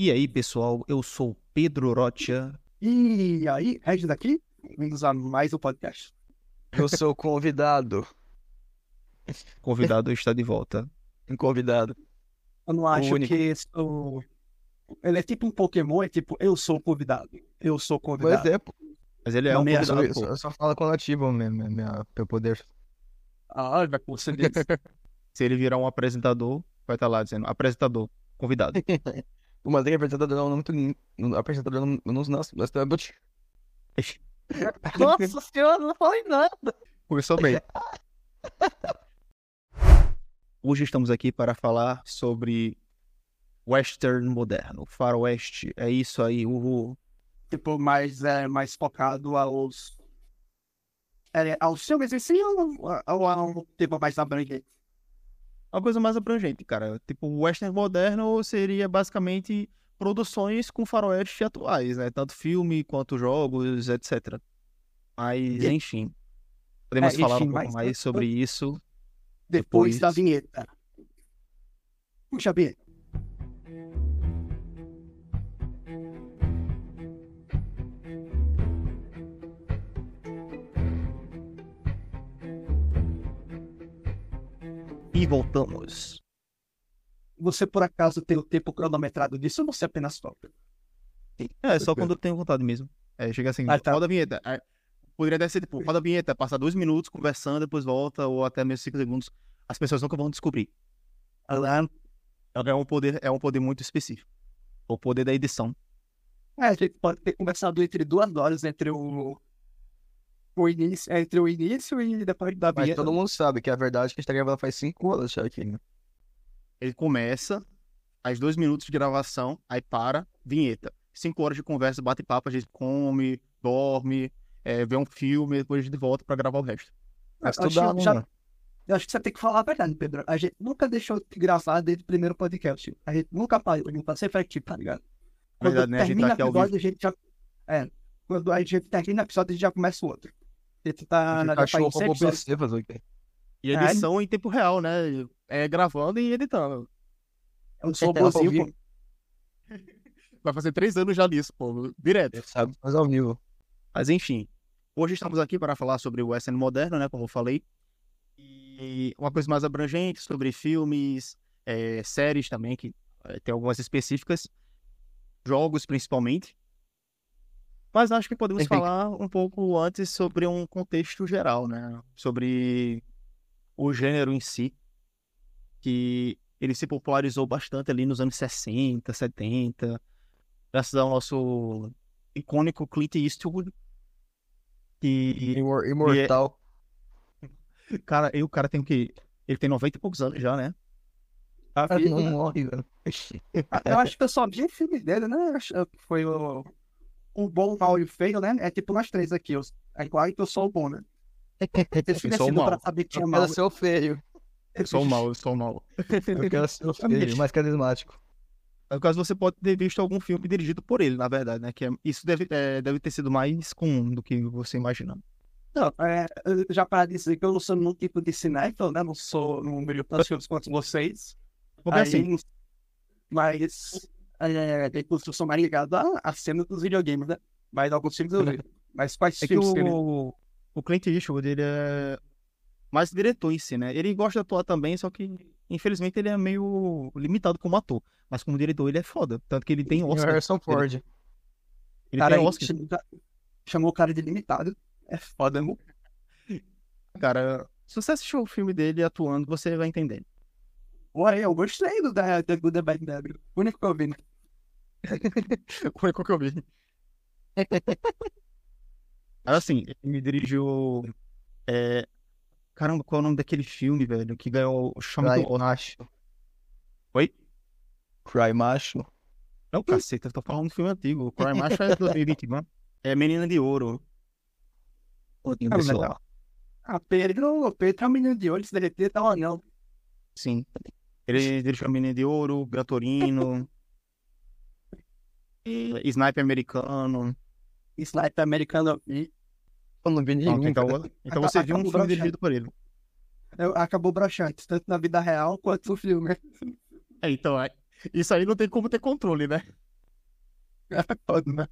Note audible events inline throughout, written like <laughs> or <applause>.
E aí, pessoal, eu sou Pedro Rocha. E aí, Regis aqui, bem-vindos a mais um podcast. Eu sou o convidado. <laughs> Convidado está de volta. Um convidado. Eu não acho único. que sou... ele é tipo um Pokémon, é tipo, eu sou o convidado. Eu sou o convidado. Pois é, pô. Mas ele é Não um Eu convidado, só, só falo quando ativo minha, minha, minha, meu poder. Ah, vai com você disse. <laughs> Se ele virar um apresentador, vai estar lá dizendo apresentador, convidado. <laughs> O Madrinha apresentador não, muito. não- Apresentador não, não, nós estamos. Nossa senhora, não falei nada. Começou bem. Hoje estamos aqui para falar sobre western moderno, faroeste. É isso aí, uhul. Tipo, mais, é, mais focado aos... É, aos filmes em si ou, ou a um tema mais abrangente? Uma coisa mais abrangente, cara. Tipo, o western moderno seria basicamente produções com faroeste atuais, né? Tanto filme quanto jogos, etc. Mas, enfim. Podemos É, falar enfim, um pouco mas- mais sobre isso. Depois, Depois- da vinheta. Puxa, B. E voltamos. Você por acaso tem o tempo cronometrado disso ou você apenas toca? É, só Tranquilo. quando eu tenho vontade mesmo. É, chega assim, Ah, tá. roda a vinheta. Aí, poderia até ser, tipo, roda a vinheta, passa dois minutos conversando, depois volta, ou até mesmo cinco segundos. As pessoas nunca vão descobrir. É um poder, é um poder muito específico. O poder da edição. É, a gente pode ter conversado entre duas horas entre o, o início, entre o início e depois da Mas vinheta. todo mundo sabe que a verdade é que a gente tá gravando faz 5 anos já aqui, né? Ele começa, faz dois minutos de gravação, aí para, vinheta. Cinco horas de conversa, bate-papo, a gente come, dorme, é, vê um filme, depois a gente volta pra gravar o resto. Mas acho, já- mano. eu acho que você tem que falar a verdade, Pedro. A gente nunca deixou de gravar desde o primeiro podcast. A gente nunca parou, a gente tá sempre aqui, tá ligado? Na verdade, né, a gente termina tá aqui o ao episódio, a gente já. É. Quando a gente termina o episódio, a gente já começa o outro. Tá na cachorro PC fazer o quê? E É, edição em tempo real, né? É gravando e editando. É, vivo. pô. Vai fazer três anos já nisso, pô, direto. Ele sabe, mas ao vivo. Mas enfim, hoje estamos aqui para falar sobre o western moderno, né, como eu falei. E uma coisa mais abrangente sobre filmes, eh, séries também, que eh, tem algumas específicas, jogos principalmente. Mas acho que podemos Enfim. falar um pouco antes sobre um contexto geral, né? Sobre o gênero em si, que ele se popularizou bastante ali nos anos 60, 70, graças ao nosso icônico Clint Eastwood, que Imor- Imortal. Cara, e o cara tem o quê? Ele tem 90 e poucos anos já, né? Tá Cara, vivo, não né? morre, velho. Eu acho que eu só vi filme dele, né? Que Foi o, o bom, o mal e o feio, né? É tipo nós três aqui. os- É claro que eu sou o bom, né? <laughs> É sou o pra mal. saber que tinha Eu mal. quero ser o feio. Eu sou o mal, eu sou o mal. Eu quero ser o <laughs> feio, mais carismático. No caso, você pode ter visto algum filme dirigido por ele, na verdade, né? Que é- isso deve, é, deve ter sido mais comum do que você imagina. Não, é, eu- já para dizer que eu não sou nenhum tipo de cinéfilo, né? Não sou, não brilho tantos filmes quanto vocês. Porque Aí, assim, Mas, é, eu sou mais ligado à, cena dos videogames, né? Mas alguns filmes eu vi. Mas quais é que filmes que ele... o, o Clint Eastwood, ele é mais diretor em si, né? Ele gosta de atuar também, só que, infelizmente, ele é meio limitado como ator. Mas como diretor, ele é foda. Tanto que ele tem E o Oscar. Harrison Ford. Ele cara tem Oscar. chamou, chamou o cara de limitado. É foda, meu. Cara, se você assistiu o filme dele atuando, você vai entender. Ué, eu gostei do da, da Good Bad. O único que eu vi, né? O que eu vi. Assim, ele me dirigiu. é, Caramba, qual é o nome daquele filme, velho? Que ganhou o chame Cry do? Macho. Oi? Cry Macho. Não, caceta, eu tô falando de filme antigo. O Cry Macho é 2021. É Menina de Ouro. Pouquinho Ah, pessoal. legal. Ah, Pedro, Pedro é um menino de olho, se derreter, tá um anel. Sim. Ele dirigiu Menina de Ouro, Gran Torino. e Sniper Americano. Sniper americano eu vi. Eu não vi nenhum. Pronto, então, então você viu um filme broxante. dirigido por ele. Eu- acabou broxante, tanto na vida real quanto no filme. É, então, é- isso aí não tem como ter controle, né? É foda, né?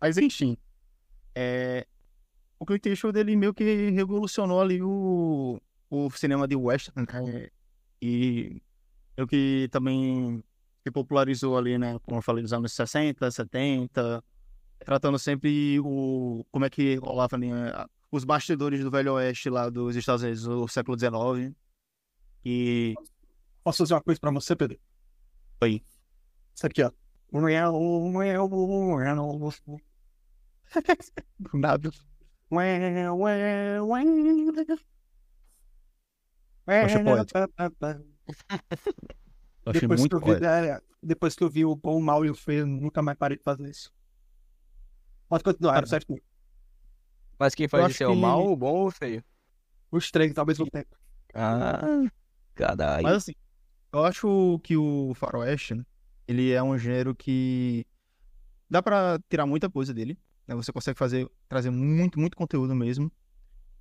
Mas enfim, é... o Clint Eastwood ele meio que revolucionou ali o, o cinema de western, né? E o que também se popularizou ali, né? Como eu falei, nos anos 60, 70, tratando sempre o como é que rolava ali, né, os bastidores do Velho Oeste lá dos Estados Unidos do século XIX. E Posso fazer uma coisa pra você, Pedro? Oi. Isso aqui, ó. nada. Achei poético. Eu achei Depois que, muito eu vi, é, depois que eu vi o bom, o mal e o feio, eu nunca mais parei de fazer isso. Pode continuar, Cara, certo? Mas quem Eu faz isso é o que- mal, o bom ou o feio? Os três ao mesmo tempo. Ah, caralho. Mas assim, eu acho que o faroeste, né, ele é um gênero que dá pra tirar muita coisa dele, né? Você consegue fazer, trazer muito, muito conteúdo mesmo.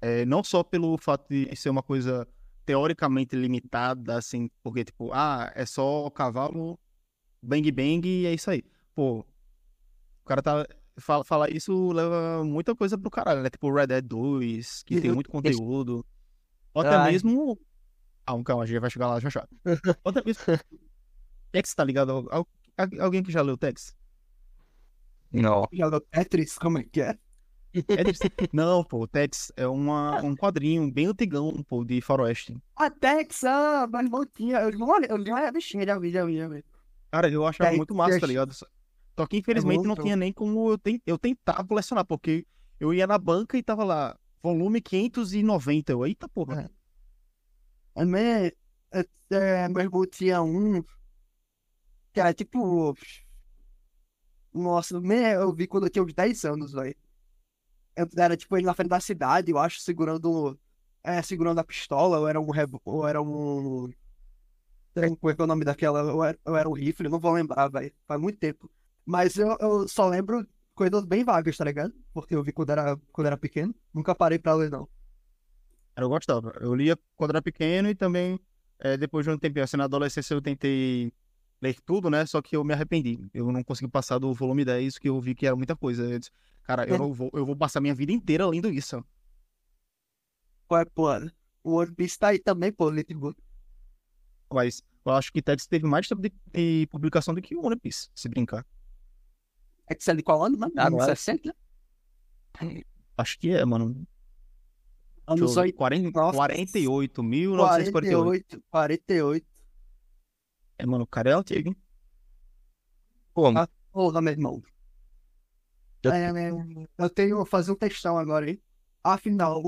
É, não só pelo fato de ser uma coisa teoricamente limitada, assim, porque, tipo, ah, é só cavalo, bang bang e é isso aí. Pô, o cara tá. Fala, falar isso leva muita coisa pro caralho, né? Tipo Red Dead 2, que tem <laughs> muito conteúdo. Ou até Ai. mesmo. Ah, calma, a gente vai chegar lá já já. Ou até mesmo. Tex, tá ligado? Al- Alguém que já leu Tex? Não. Já leu Tetris, como é que é? É Não, pô, o Tex é uma, um quadrinho bem antigão, pô, de faroeste. A Tex, ah, mas não tinha. Eu não eu li uma bichinha, já vi, já vi, já vi. Cara, eu achava muito massa, tá ligado? Só- que infelizmente não muito. tinha nem como eu, ten- eu tentar colecionar, porque eu ia na banca e tava lá, volume 590. Eu, eita porra. A minha, é, é, irmão tinha um era tipo. Nossa, eu vi quando eu tinha uns 10 anos, velho. Era tipo ele na frente da cidade, eu acho, segurando. É, segurando a pistola, ou era um. Ou era um. Como é é o nome daquela? Ou era, ou era um rifle, não vou lembrar, velho. Faz muito tempo. Mas eu, eu só lembro coisas bem vagas, tá ligado? Porque eu vi quando era, quando era pequeno. Nunca parei pra ler, não. Eu gostava. Eu lia quando era pequeno e também, eh, depois de um tempinho, assim, na adolescência eu tentei ler tudo, né? Só que eu me arrependi. Eu não consegui passar do volume 10, que eu vi que era muita coisa. Eu disse, cara, eu É. não vou, eu vou passar minha vida inteira lendo isso. Qual é, pô? O One Piece tá aí também, pô, Little Mas eu acho que Tex teve mais tempo de, de publicação do que o One Piece, se brincar. Excel de qual ano, mano? Anos Agora- 60? Acho que é, mano. Anos eu- 80, 40, Nossa. 48, 1948. 48, 48. É, mano, o cara é antigo, hein? Pô, Ah. Porra, meu irmão. Eu- É, né, eu tenho que fazer um textão agora, hein? Afinal,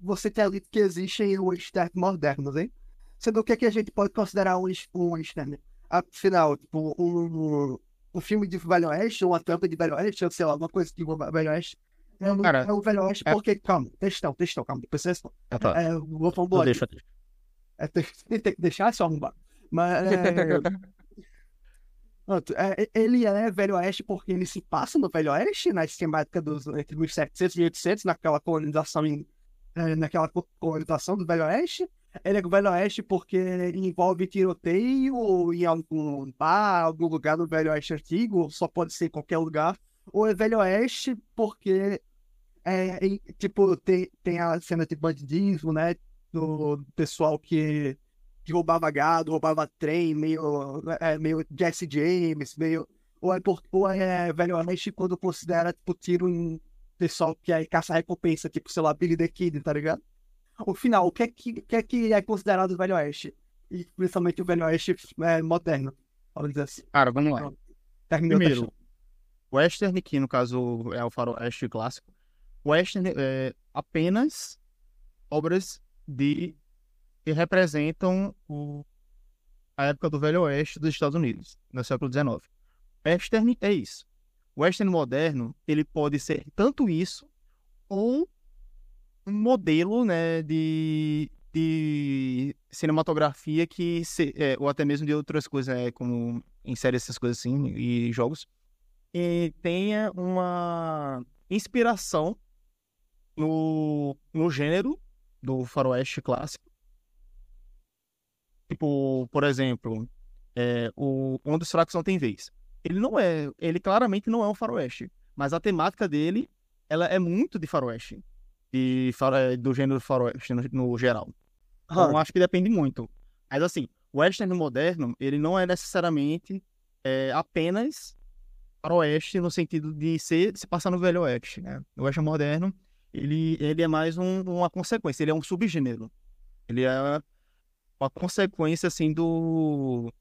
você tem dito que existem os externos modernos, hein? Sendo o que, é que a gente pode considerar um, um externo? Afinal, tipo, um, um filme de Velho Oeste, uma tampa de Velho Oeste, ou sei lá, uma coisa de Velho Oeste. É, um- Cara, é o Velho Oeste é- porque, calma, textão, textão, calma, depois você responde. Ah, tá. É, vou falar um bloco. deixo. É, tem, tem que deixar só arrumar. Mas é, <laughs> ele é Velho Oeste porque ele se passa no Velho Oeste, na esquemática dos entre 1700 e 1800, naquela colonização, em, é, naquela co- colonização do Velho Oeste. Ele é Velho Oeste porque envolve tiroteio em algum bar, algum lugar do Velho Oeste antigo, só pode ser em qualquer lugar. Ou é Velho Oeste porque, é, tipo, tem, tem a cena de bandidismo, né? Do pessoal que que roubava gado, roubava trem, meio, é, meio Jesse James, meio. Ou é, por, ou é Velho Oeste quando considera, tipo, tiro em pessoal que é caça-recompensa, tipo, sei lá, Billy the Kid, tá ligado? O final, o que é que, o que, é, que é considerado Velho Oeste? E principalmente o Velho Oeste é, moderno, vamos dizer assim. Cara, vamos lá. Terminou o Primeiro, textão. Western, que no caso é o faroeste clássico. Western é apenas obras de que representam o- a época do Velho Oeste dos Estados Unidos, no século XIX. Western é isso. Western moderno, ele pode ser tanto isso ou um modelo, né, de, de cinematografia que se- é, ou até mesmo de outras coisas, né, como em séries essas coisas assim e jogos, e tenha uma inspiração no, no gênero do faroeste clássico. Tipo, por exemplo, é, o Um dos Fracos Não Tem Vez. ele não é, ele claramente não é um faroeste, mas a temática dele, ela é muito de faroeste, de, faro- do gênero faroeste no, no geral. Então, acho que depende muito. Mas assim, o western moderno, ele não é necessariamente é, apenas faroeste no sentido de ser, se passar no velho oeste, né? O western moderno, ele, ele é mais um- uma consequência, ele é um subgênero. Ele é uma consequência, assim, do,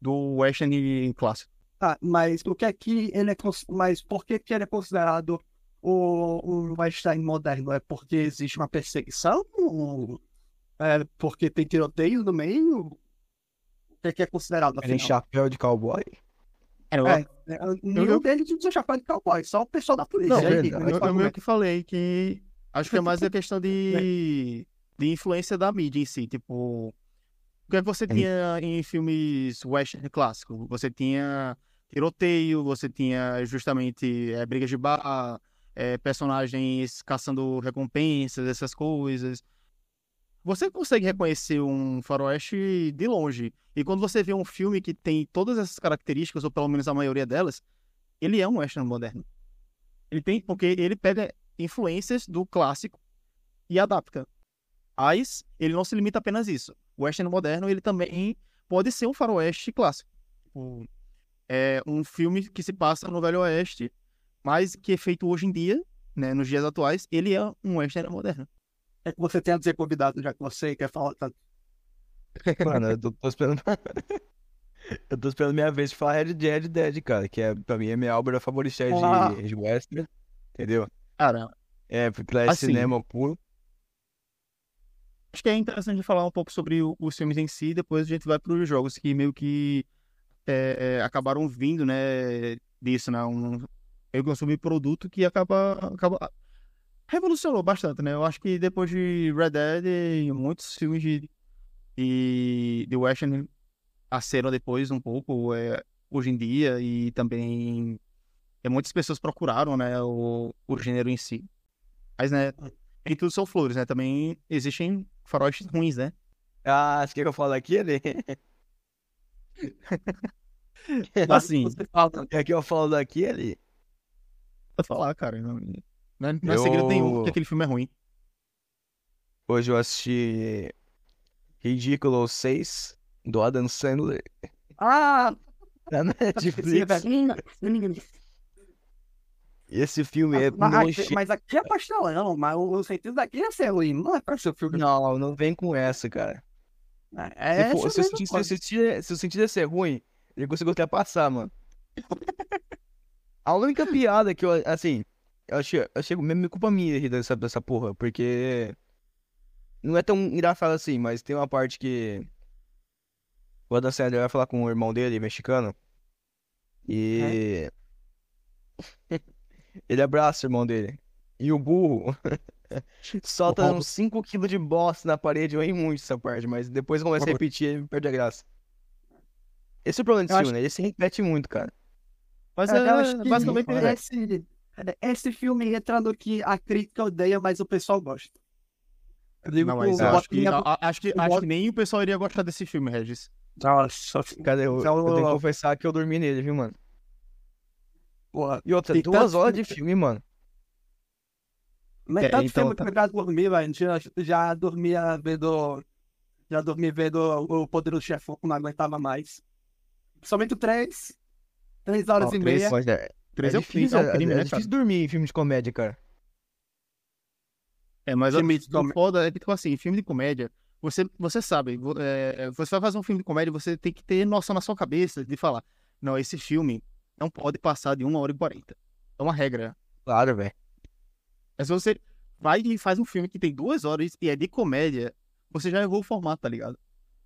do western clássico. Tá, mas o que é que ele é. cons- Mas por que, que ele é considerado o, o Western moderno? É porque existe uma perseguição? Ou É porque tem tiroteio no meio? O que é que é considerado? Tem Afinal? chapéu de cowboy. É, eu, É, é, o nível dele de usar chapéu de cowboy, só o pessoal da polícia. Não, aí, é que eu, eu meio ele? que falei que acho que é mais a questão de, <laughs> de influência da mídia em si. Tipo, que você tinha em filmes western clássicos? Você tinha tiroteio, você tinha justamente é, brigas de bar, é, personagens caçando recompensas, essas coisas. Você consegue reconhecer um faroeste de longe. E quando você vê um filme que tem todas essas características, ou pelo menos a maioria delas, ele é um western moderno. Ele tem, porque ele pega influências do clássico e adapta. Mas ele não se limita apenas a isso. O western moderno, ele também pode ser um faroeste clássico. É um filme que se passa no Velho Oeste, mas que é feito hoje em dia, né, nos dias atuais, ele é um western moderno. É que você tem a dizer convidado, já que você quer falar tanto. <laughs> Mano, eu tô, tô esperando. <laughs> eu tô esperando minha vez de falar Red Dead Dead, cara. Que é, pra mim é minha obra favorita Ah. de, de Western. Entendeu? Cara, É, porque lá é Assim. cinema puro. Acho que é interessante falar um pouco sobre o- os filmes em si, depois a gente vai para os jogos que meio que é, é, acabaram vindo, né, disso, né, um, meio que um subproduto que acaba, acaba revolucionou bastante, né, eu acho que depois de Red Dead, muitos filmes de, de, de western nasceram depois um pouco, é, hoje em dia, e também é, muitas pessoas procuraram, né, o, o gênero em si. Mas, né, nem tudo são flores, né, também existem faróis ruins, né, Ah, você quer que eu fale daquele? <laughs> assim, Você fala, Quer que eu falo daquele? pra falar, cara, não, não é, não é segredo nenhum Eu- que aquele filme é ruim. Hoje eu assisti Ridículo 6 do Adam Sandler ah, na Netflix. Esse filme é mas, aqui, mas aqui é pastelão, mas o, o sentido daqui é ser ruim, não é pra ser filme. Não, não vem com essa, cara. É, se, for, se, sentir, se, se eu sentir ia ser ruim, ele conseguiu ultrapassar, mano. A única <laughs> piada que eu, assim, eu achei, eu achei mesmo culpa minha dessa, dessa porra, porque não é tão engraçado assim, mas tem uma parte que o Adam Sandler vai falar com o irmão dele, mexicano, e <laughs> ele abraça o irmão dele. E o burro <laughs> solta uns 5kg de bosta na parede. Eu ri muito essa parte, mas depois começa a repetir e perde a graça. Esse é o problema desse Eu filme, né? Ele se repete muito, cara. Mas É, é, eu acho que basicamente é, esse, esse filme entra no que a crítica odeia, mas o pessoal gosta. Eu digo Não, mas eu acho que, acho, que, acho nem o pessoal iria gostar desse filme, Regis. Nossa, Cara, eu, Então, eu tenho que confessar que eu dormi nele, viu, mano? Porra. E outra, Tem duas tanto horas de filme- mano. Mas É, tanto então, filme tá- que eu já dormi, velho. Já, já dormia vendo. Já dormi vendo o Poderoso Chefão, que não aguentava mais. Somente 3. 3 horas Ó, e três- meia. mas é, Três é é, crime, difícil, é um crime, é, né, difícil cara? dormir em filme de comédia, cara. É, mas Filme o foda é que, tipo assim, filme de comédia, você, você sabe, é, você vai fazer um filme de comédia, você tem que ter noção na sua cabeça de falar, não, esse filme não pode passar de uma hora e quarenta. É uma regra. Claro, velho. Mas se você vai e faz um filme que tem duas horas e é de comédia, você já errou o formato, tá ligado?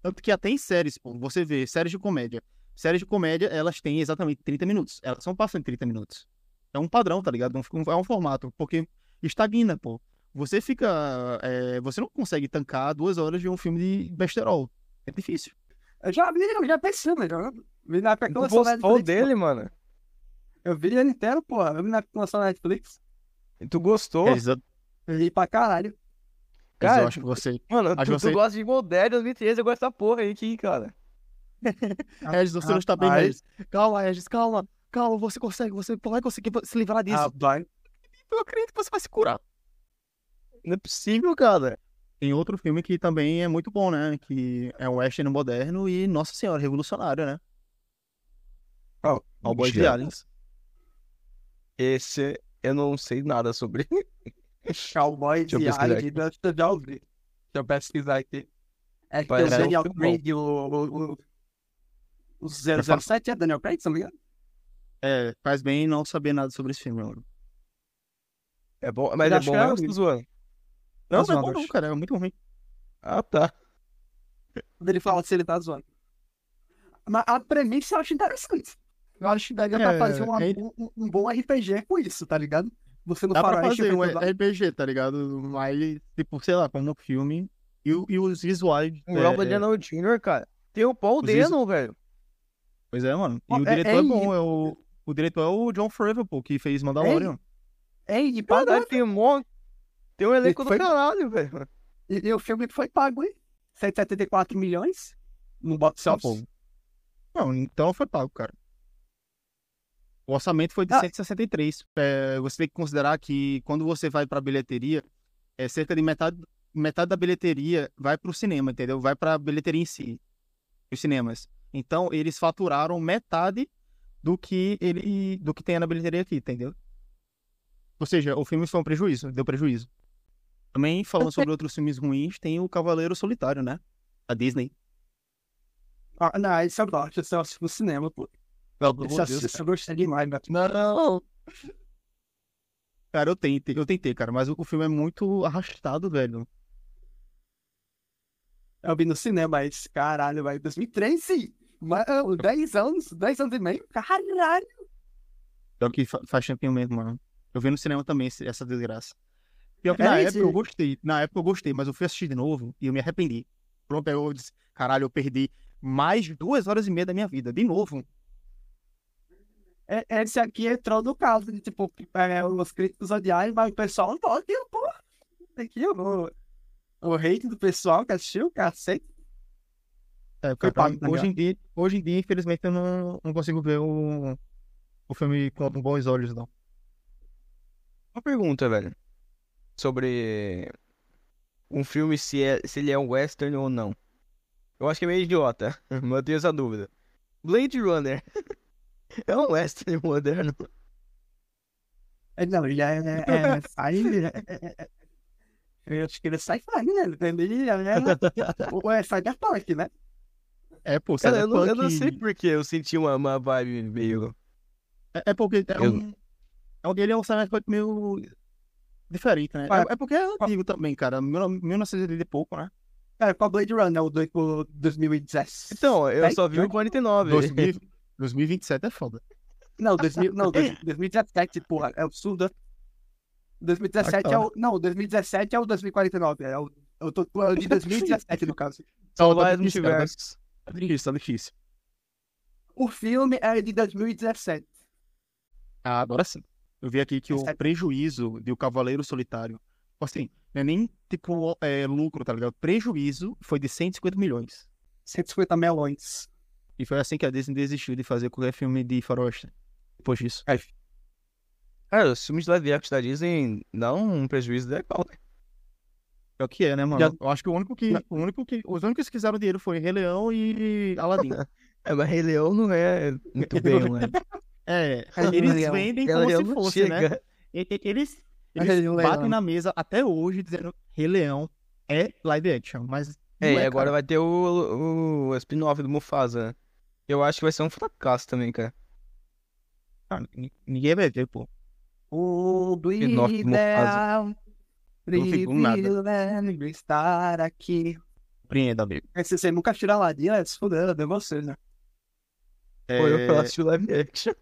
Tanto que até em séries, pô, você vê séries de comédia. Séries de comédia, elas têm exatamente 30 minutos. Elas são passam em 30 minutos. É um padrão, tá ligado? É um formato, porque estagna, pô. Você fica. é, você não consegue tancar duas horas de um filme de besterol. É difícil. Eu já vi, eu já pensei, né? Já vi na época que Netflix. dele, mano? Eu vi ele inteiro, pô. Eu vi na lançou na Netflix. E tu gostou? Eu vi pra caralho. Cara, eu acho que você. Mano, Acho tu, tu você- gosta de Evil Dead 2013, eu gosto dessa porra aí aqui, cara. <laughs> Regis, você não está bem. Regis. Calma, Regis, calma. Calma, você consegue, você vai conseguir se livrar disso. Rapaz. Eu acredito que você vai se curar. Não é possível, cara. Tem outro filme que também é muito bom, né? Que é o western moderno e, nossa senhora, revolucionário, né? Qual? Cowboys e Mentira. Aliens. Esse eu não sei nada sobre. <laughs> Cowboys Deixa eu e deixa eu já ouvir. Deixa eu pesquisar aqui. É que tem o um Daniel. Craig e o, o, o, o 007 é Daniel Craig, se não me engano? É, faz bem não saber nada sobre esse filme, mano. É bom, mas Eu é acho bom que é mesmo, horrível. tô zoando. Não, Tá não é bom não, cara. É muito ruim. Ah, tá. Quando ele fala se ele tá zoando. Mas a premissa eu acho interessante. Eu acho que daria pra É, fazer uma- é- um, um- bom RPG com isso, tá ligado? Você no Dá pra fazer um RPG, tá ligado? Mas, tipo, sei lá, como um filme. E, e os visuais. O é, Robert Downey Jr., cara. Tem o Paul Dano, velho. Pois é, mano. E o é- diretor é é, bom. É o, o diretor é o John Favreau, pô, que fez Mandalorian. Ei, e, pagou, Caralho, tem um monte. Tem um elenco do Foi- caralho, velho. e, e o filme foi pago, hein? 174 milhões no box office. Não, então foi pago, cara. O orçamento foi de Ah. 163. É, você tem que considerar que quando você vai pra bilheteria, é cerca de metade, metade da bilheteria vai pro cinema, entendeu? Vai pra bilheteria em si, os cinemas. Então, eles faturaram metade do que ele do que tem na bilheteria aqui, entendeu? Ou seja, o filme foi um prejuízo, deu prejuízo. Também falando sobre outros filmes ruins, tem o Cavaleiro Solitário, né? A Disney. Ah, não, esse eu gosto, esse assisto no cinema, pô. Pelo Esse amor eu de assisto, Deus, eu gostei demais, velho. Não. Cara, eu tentei, eu tentei, cara, mas o, filme é muito arrastado, velho. Eu vi no cinema, mas caralho, velho. 2013? Mano, 10 anos, 10 anos e meio? Caralho! Pior que fa- faz tempinho mesmo, mano. Eu vi no cinema também esse- essa desgraça. Pior que É na esse- época eu gostei. Na época eu gostei, mas eu fui assistir de novo e eu me arrependi. Pronto, eu disse, caralho, eu perdi mais duas horas e meia da minha vida, de novo. É, Esse aqui entrou no caso de, tipo, é, os críticos odiarem, mas o pessoal não pode, pô. Aqui, o, o hate do pessoal que assistiu, cacete. É, Foi cara, pago, tá hoje, em dia, hoje em dia, infelizmente, eu não, não consigo ver o, o filme com bons olhos, não. Uma pergunta, velho. Sobre um filme, se, é, se ele é um western ou não. Eu acho que é meio idiota, <laughs> mas eu tenho essa dúvida. Blade Runner. <laughs> É um western moderno. É, Não, ele <laughs> é, é, é, sci- é, é, é, Eu acho que ele é sci-fi, né? Ele é, é, <laughs> o- é cyberpunk, né? É, pô, Cara, eu não, eu não Cyberpunk- sei porque eu senti uma, uma vibe meio. É, é porque é Eu- um, é um, ele é um cyberpunk meio diferente, né? É, é porque é antigo também, cara. Mil- 1980 e pouco, né? É, com a Blade Runner, o, do, o 2017. Então, eu só vi o 49. 2000, 2027 é foda. Não, 2000, não, dois- 2017, porra, é absurdo. 2017 Ah, é o. Não, 2017 é o 2049. É o, eu tô é o de 2017, no caso. São Tá vários difícil, cara, multiversos. Tá difícil, tá difícil. O filme é de 2017. Ah, agora sim. Eu vi aqui que o Esse é- prejuízo de O Cavaleiro Solitário, assim, não é nem tipo é, lucro, tá ligado? Prejuízo foi de 150 milhões. 150 melões. E foi assim que a Disney desistiu de fazer qualquer filme de faroeste. Depois disso. Cara, os filmes de live action da Disney dão um prejuízo legal, né? É o que é, né, mano? Já- Eu acho que o único que. O único que os únicos que fizeram dinheiro foi Rei Leão e Aladdin. <laughs> É, mas Rei Leão não é muito <laughs> bem, né? É, eles Leão. vendem como Leão se fosse, né? chega. E- e- Eles, eles Leão. batem na mesa até hoje dizendo Rei Leão é live action, mas. É, e agora cara. vai ter o, o spin-off do Mufasa, né? Eu acho que vai ser um fracasso também, cara. Ah, ninguém vai ver, pô. O do ideal. Privilégio estar aqui. Compreenda, amigo. É, Se você nunca tira a ladinha, é se fudendo, é você, né? É, Pô, eu eu assisti live action.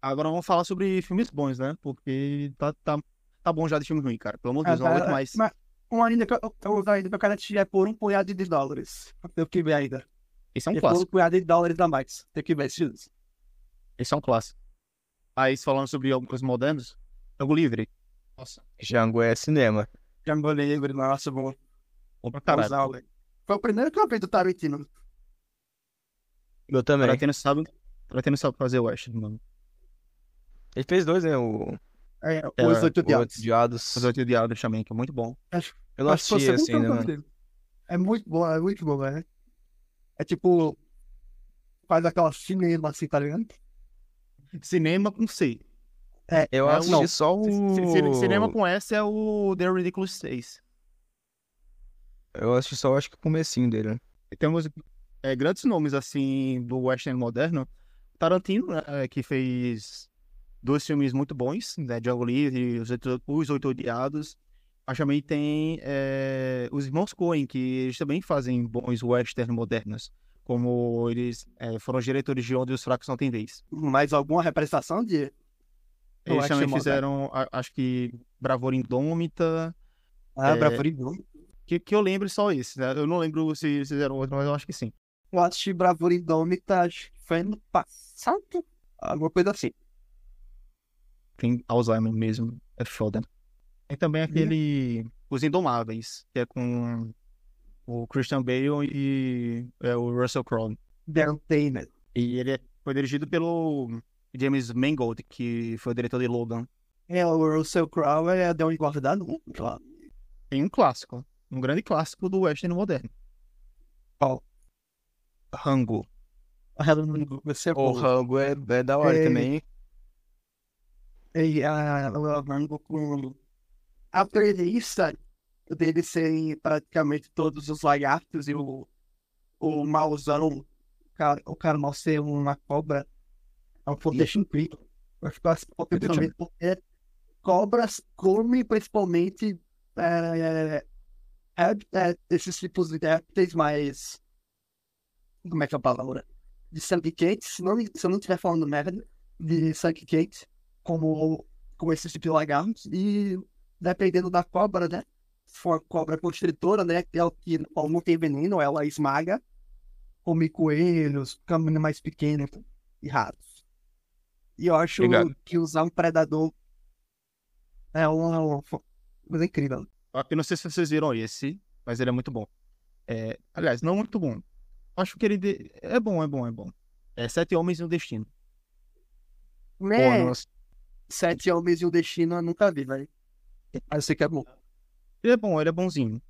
Agora vamos falar sobre filmes bons, né? Porque tá, tá, tá bom já de filme ruim, cara. Pelo amor de Deus, não Ah, aguento tá, mais. Mas um ainda que eu, eu, ainda que eu quero é por um punhado de dólares. Tem que ver ainda. Esse é um É um clássico. punhado de dólares a mais. Tem que isso. Esse é um clássico. Mas falando sobre alguns modernos, Jogo Livre. Nossa, Django é cinema. Django Livre, nossa, bom. bom pra caralho. Foi o primeiro que eu vi do Tarantino. Meu também. Não sabe, não sabe fazer western, mano. Ele fez dois, né? O É, É, os oito o. Odiados. Os Oito Diabos também, que é muito bom. Acho, Eu não acho que foi o assisti esse mano. dele. É muito bom, é muito bom, velho. É tipo. Faz aquela cinema assim, tá ligado? Cinema com C. Eu É, assisti não. só o... Cinema com S é o The Ridiculous 6. Eu assisti só, acho que o comecinho dele. né? Temos é, grandes nomes, assim, do western moderno. Tarantino, né, que fez dois filmes muito bons, né, Django Livre e Os Oito, Os Oito Odiados. Mas também tem é, os irmãos Coen, que eles também fazem bons western modernos. Como eles é, foram os diretores de Onde os Fracos Não Têm Vez. Mais alguma representação de. Eles também fizeram, a- acho que, Bravura Indômita, Ah, É, Bravura que, que eu lembro só esse, né? Eu não lembro se eles fizeram outro, mas eu acho que sim. Eu assisti Bravura Indômita, acho que foi ano passado. Alguma coisa assim. Tem Alzheimer mesmo, é foda. Tem também aquele Os Indomáveis, que é com o Christian Bale e é, o Russell Crowe. Dan Taylor. E ele é- foi dirigido pelo James Mangold, que foi o diretor de Logan. É, o Russell Crowe é deu um guardado. Claro. Tem um clássico, um grande clássico do western moderno. Qual? Rango. Você é O. Rango é, é da hora É. também. E a, o Rango com a premissa dele serem praticamente todos os lagartos e o, o mauzão, o cara, o cara mal ser uma cobra, é um contexto incrível. Eu fico assim, principalmente porque cobras comem principalmente é, é, é, esses tipos de répteis mais. Como é que é a palavra? De sangue quente, se, não, se eu não estiver falando merda, de sangue quente, como, como esses tipos de lagartos, e dependendo da cobra, né? Se for cobra constritora, né? Que é o que não tem veneno, ela esmaga, come coelhos, come mais pequenos e ratos. E eu acho Obrigado. que usar um predador é uma, coisa incrível. Eu não sei se vocês viram esse, mas ele é muito bom. É, aliás, não muito bom. Acho que ele de- é bom, é bom, é bom. É Sete Homens e um Destino. Né? Sete Homens e o Destino eu nunca vi, velho. Mas eu sei que é bom. Ele é bom, ele é bonzinho.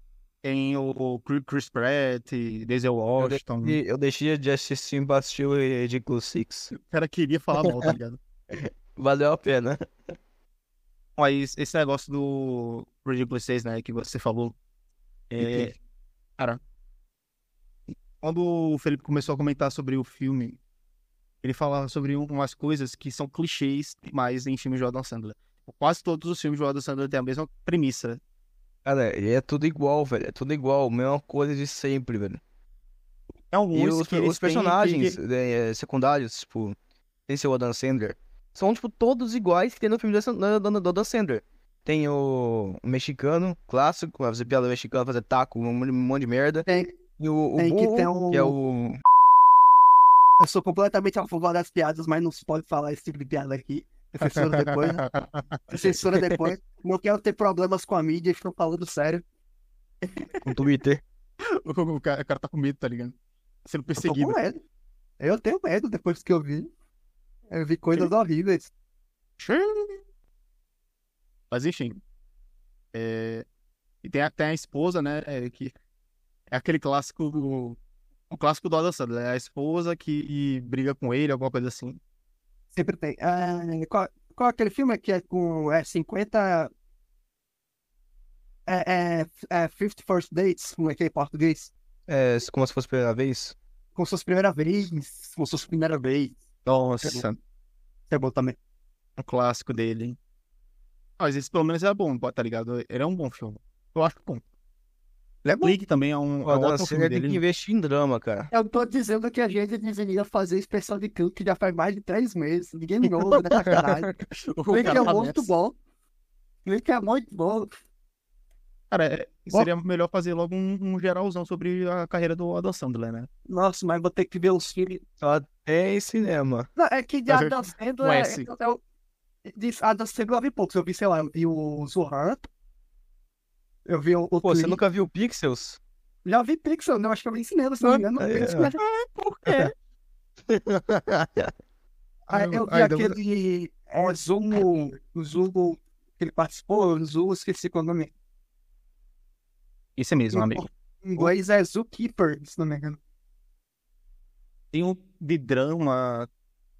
Tem o Chris Pratt, Denzel Washington. E eu deixei de assistir pra assistir o Ridiculous Six. O cara queria falar mal, tá ligado? <laughs> Valeu a pena. Mas esse negócio do Ridiculous 6, né, que você falou. É, cara, quando o Felipe começou a comentar sobre o filme, ele falava sobre um- umas coisas que são clichês demais em filmes de Adam Sandler. Quase todos os filmes de Adam Sandler têm a mesma premissa. Cara, é tudo igual, velho. É tudo igual. Mesma coisa de sempre, velho. É um E os, que os personagens que- né, secundários, tipo, tem seu Adam Sandler, são, tipo, todos iguais que tem no filme do Adam- do do Sandler. Tem o, o mexicano, clássico, fazer piada mexicana, fazer taco, um monte- de merda. Tem, E o, o tem que burro, ter um- que é o... Eu sou completamente a favor das piadas, mas não se pode falar esse tipo de piada aqui. Censura depois, né? <laughs> Censura depois. Não quero ter problemas com a mídia, estou falando sério. o Twitter. <laughs> o, cara, o cara tá com medo, tá ligado? Sendo Eu tô perseguido. com medo. Eu tenho medo depois que eu vi. Eu vi coisas horríveis. Mas enfim. É, E tem até a esposa, né? é, que é aquele clássico. do- O clássico do Adam Sandler. É a esposa que briga com ele, alguma coisa assim. Sempre tem. Ah, qual, qual aquele filme que é com é, 50. É, é, é 50 First Dates, como é que é em português? É, como se fosse a primeira vez. Com suas primeira vez. Com suas primeira vez. Nossa, É bom também. um clássico dele. Mas esse pelo menos é bom, tá ligado? Ele é um bom filme. Eu acho bom. Ele é bom. Blink também é um, é um Adam ótimo filme Sandler tem que dele. investir em drama, cara. Eu tô dizendo que a gente deveria fazer especial de canto que já faz mais de três meses. Ninguém me ouve, né, caralho? <laughs> O Blink cara é tá muito bom. Blink é muito bom. Cara, é- seria melhor fazer logo um, um geralzão sobre a carreira do Adam Sandler, né? Nossa, mas vou ter que ver os filmes. Só tem cinema. Não, é que de Mas Adam Sandler. S. Eu, eu, de Adam Sandler eu vi poucos. Eu vi, sei lá, eu vi o Zohan. Eu vi o, o Pô, você nunca viu Pixels? Já vi Pixel, não, acho que eu vi em cinema, se não me engano. É, Eu vi em cinema. Por quê? <laughs> Ah, eu vi Aí, deu- aquele é, Zumo, o Zumo que ele participou, o Zumo, esqueci qual é o nome. Esse mesmo, amigo. Em inglês é Zookeeper, se não me engano. Tem um de drama,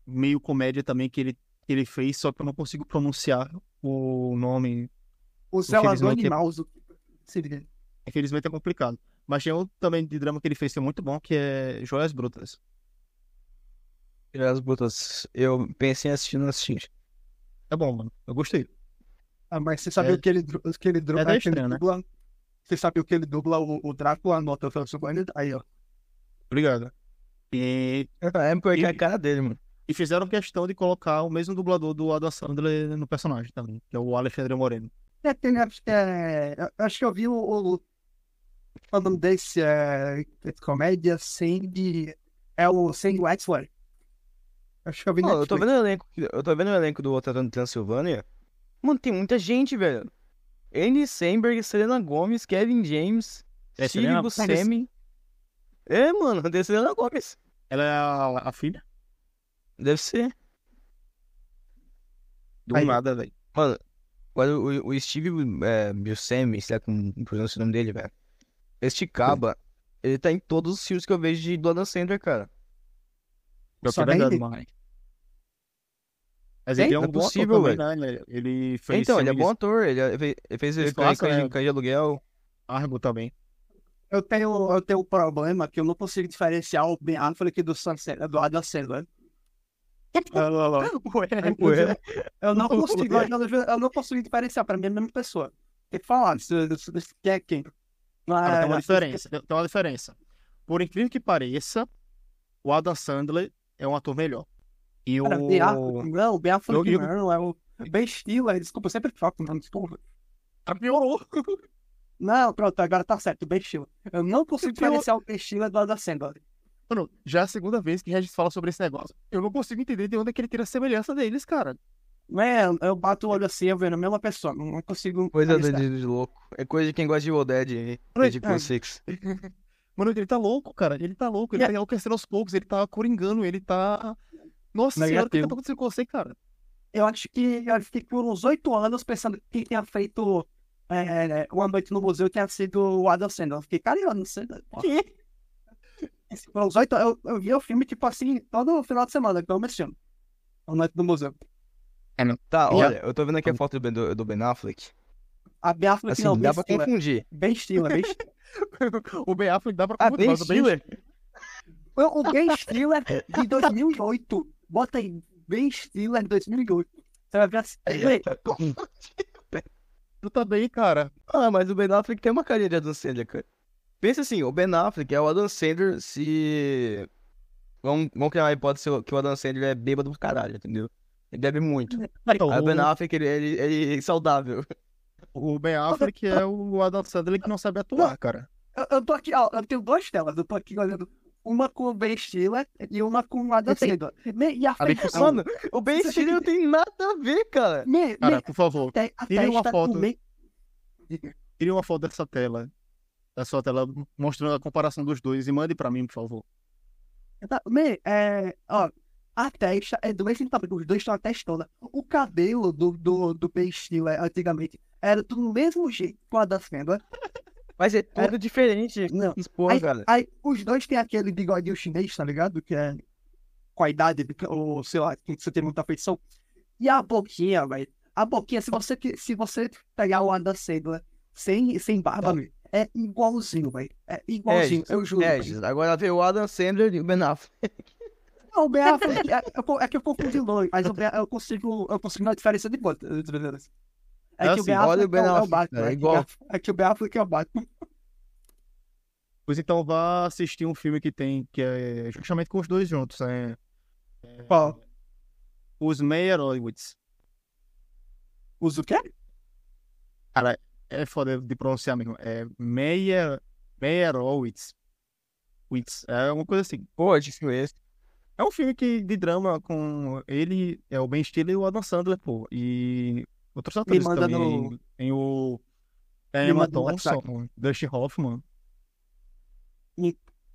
meio comédia também, que ele, que ele fez, só que eu não consigo pronunciar o nome. O Zelador Infelizmente- Animal, Zookeeper. Seria. Infelizmente é complicado. Mas tem outro também de drama que ele fez que é muito bom, que é Joias Brutas. As botas. Eu pensei em assistir, não assisti. É bom, mano. Eu gostei. Ah, mas você sabia É- que ele, que ele, é da é que ele estranha, né? dubla. Você sabia que ele dubla o, o Drácula no Hotel Transylvania? Aí, ó. Obrigado. E, É porque é a E- cara dele, mano. e fizeram questão de colocar o mesmo dublador do Adam Sandler no personagem também, que é o Alexandre Moreno. É, tem, acho, que é, eu acho que eu vi o, o, o nome desse é, é comédia Sandy. É o Sandy Wexler. Acho que eu vi Pô, eu tô vendo o elenco. Eu tô vendo o elenco do Hotel Transilvânia. Mano, tem muita gente, velho. Andy Samberg, Selena Gomez, Kevin James, É, Steve Buscemi. É, mano, <laughs> tem Selena Gomez. Ela é a, a filha? Deve ser. Do Aí. nada, velho. Mano, agora o, o Steve é, Buscemi, sei lá como pronuncia o nome dele, velho. Este caba, ele tá em todos os filmes que eu vejo de do Adam Sandler, cara. Pior que Só é verdade, ele? mano. Mas Tem? ele é um é bom ator possível, também, né? Ele- Ele fez então, ele é bom ator, ele, é- ele fez clássico, cães né? de, de aluguel. Argo também. Eu tenho, eu tenho um problema que eu não consigo diferenciar o Ben Affleck do, Sunset, do Adam Sandler. Eu, <laughs> Ué, eu não consigo, eu, não consigo diferenciar, pra mim é a mesma pessoa. Tem que falar, se, se, se, quem é quem. Cara, tem uma Mas- diferença. Tem uma diferença. Por incrível que pareça, o Adam Sandler é um ator melhor. E o. Cara, não, Ben Affleck Eu- eu- não, é o Ben Stiller, desculpa, eu sempre troco, não, desculpa. Ah, piorou. Não, pronto, agora tá certo, Ben Stiller. Eu não consigo diferenciar o Ben Stiller do Adam Sandler. Mano, já é a segunda vez que a gente fala sobre esse negócio. Eu não consigo entender de onde é que ele tira a semelhança deles, cara. É, eu bato o olho assim, eu vejo a mesma pessoa, não consigo Coisa de, diferenciar. de- de louco. É coisa de quem gosta de Evil Dead, Ai, de ai. Six. <laughs> Mano, ele tá louco, cara. Ele tá louco. Ele E tá enlouquecendo aos poucos. Ele tá coringando. Ele tá. Nossa senhora, o que Negativo. tá acontecendo com você, cara? Eu acho que eu fiquei por uns oito anos pensando que quem tinha feito é, Uma Noite no Museu tinha sido o Adam Sandler. Eu fiquei, cara, eu não sei. Que? Uns oito eu, eu via o filme, tipo assim, todo final de semana, que eu mexendo. Uma Noite no Museu. Tá, Já- olha, eu tô vendo aqui a foto do Ben, do, do Ben Affleck. A Ben Affleck Assim, não, dá Ben pra Stiller. confundir. Ben Stiller, Ben Stiller. <laughs> o Ben Affleck dá pra Ah, confundir, o Ben Stiller. O o Ben Stiller de 2008. Bota aí, Ben Stiller de 2008. Você vai ver assim. Tu tá bem, cara. Ah, mas o Ben Affleck tem uma carinha de Adam Sandler, cara. Pensa assim, o Ben Affleck é o Adam Sandler se... Vamos, vamos criar uma hipótese que o Adam Sandler é bêbado do caralho, entendeu? Ele bebe muito. Então, Aí o Ben Affleck, ele, ele, ele é saudável. o Ben Affleck é o Adam Sandler que não sabe atuar, cara. Eu, eu tô aqui, ó, eu tenho duas telas. Eu tô aqui olhando uma com o Ben Stiller e uma com o Adam Sandler. Me- E a festa. Mano, o Ben Stiller não tem nada a ver, cara. Me, Cara, me, por favor, tire uma foto. tire uma foto dessa tela. Da sua tela mostrando a comparação dos dois e mande pra mim, por favor. Tá, me, é, ó, a testa é do mesmo tamanho, os dois estão a testona. O cabelo do, do, do Ben Stiller antigamente era do mesmo jeito com a da Sandler. Mas é tudo diferente. Não. Porra, Aí, cara. aí os dois têm aquele bigodinho chinês, tá ligado? Que é com a idade, ou sei lá, que você tem muita afeição. E a boquinha, velho. A boquinha, se você, que- se você pegar o Adam Sandler sem, sem barba, velho, é igualzinho, velho. É igualzinho, eu juro. É, agora vê o Adam Sandler e o Ben Affleck. Não, o Ben Affleck, é, eu co- é que eu confundi nome, mas o Ben, eu consigo, eu consigo dar diferença de quanto. É, É que o assim, Ben o Affleck Ben é, o- é o Affleck, Batman. é É, que o igual. Ben- é que o Ben Affleck é o Batman. Pois então vá assistir um filme que tem, que é justamente com os dois juntos, né? Qual? Os Meyerowitz. Usa o quê? Cara, é foda de pronunciar mesmo. É Meyer, Meyerowitz. Witz. É uma coisa assim. Pô, de filme esse. É um filme que, de drama com ele, é o Ben Stiller e o Adam Sandler, pô. E outros atores também. no- Tem o Me Emma Thompson, Dustin Hoffman.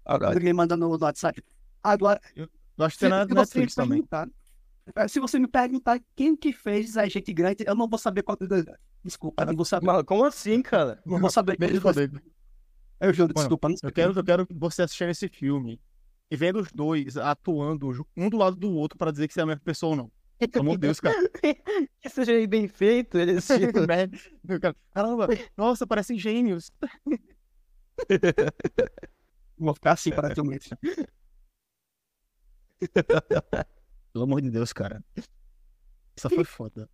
Caralho. Ninguém manda no WhatsApp. Agora, Eu acho que tem na me Netflix também. é, se você me perguntar quem que fez a gente grande, eu não vou saber qual. Desculpa, eu não vou saber. Mano, como assim, cara? Não vou saber. Poder. Eu juro, Mano, desculpa. Eu quero, eu quero você assistir esse filme e vendo os dois atuando um do lado do outro pra dizer que você é a mesma pessoa ou não. Pelo amor de Deus, cara. <laughs> que seja bem feito, ele Eu quero- Caramba, nossa, parecem gênios. <laughs> Vou ficar assim praticamente. <laughs> Pelo amor de Deus, cara. Isso foi foda.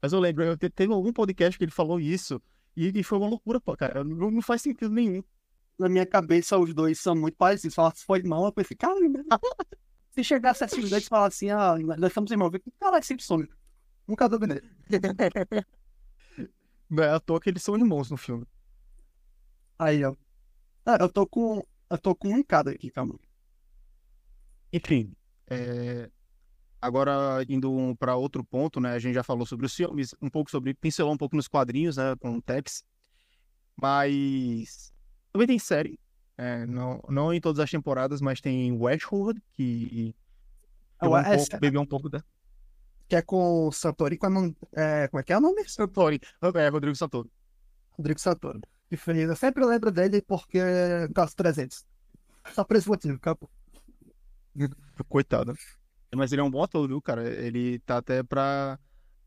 Mas eu lembro, eu te- teve algum podcast que ele falou isso e, e foi uma loucura, pô, cara. Não, não faz sentido nenhum. Na minha cabeça, os dois são muito parecidos. Falar se foi mal, eu pensei, cara, <laughs> se chegasse os dois e falar assim, ah, nós estamos irmãos, eu falei, cara, é Simpson. Nunca duvidei. <laughs> Não é à toa que eles são irmãos no filme. Aí, ó. Ah, eu tô com. Eu tô com um em cada aqui, calma. Enfim, é, agora indo para outro ponto, né? A gente já falou sobre os filmes, um pouco sobre, pincelou um pouco nos quadrinhos, né? Com o Tex, mas também tem série, é, não, não em todas as temporadas, mas tem Westworld que pegou um é, pouco, bebeu um pouco da que é com o Santori, com a. É, como é que é o nome? Santori, é Rodrigo Santoro. Rodrigo Santoro. Que fez. Eu sempre lembro dele porque. Caso 300. Só por esse motivo, acabou. Coitado. Mas ele é um bom ator, viu, cara? Ele tá até pra.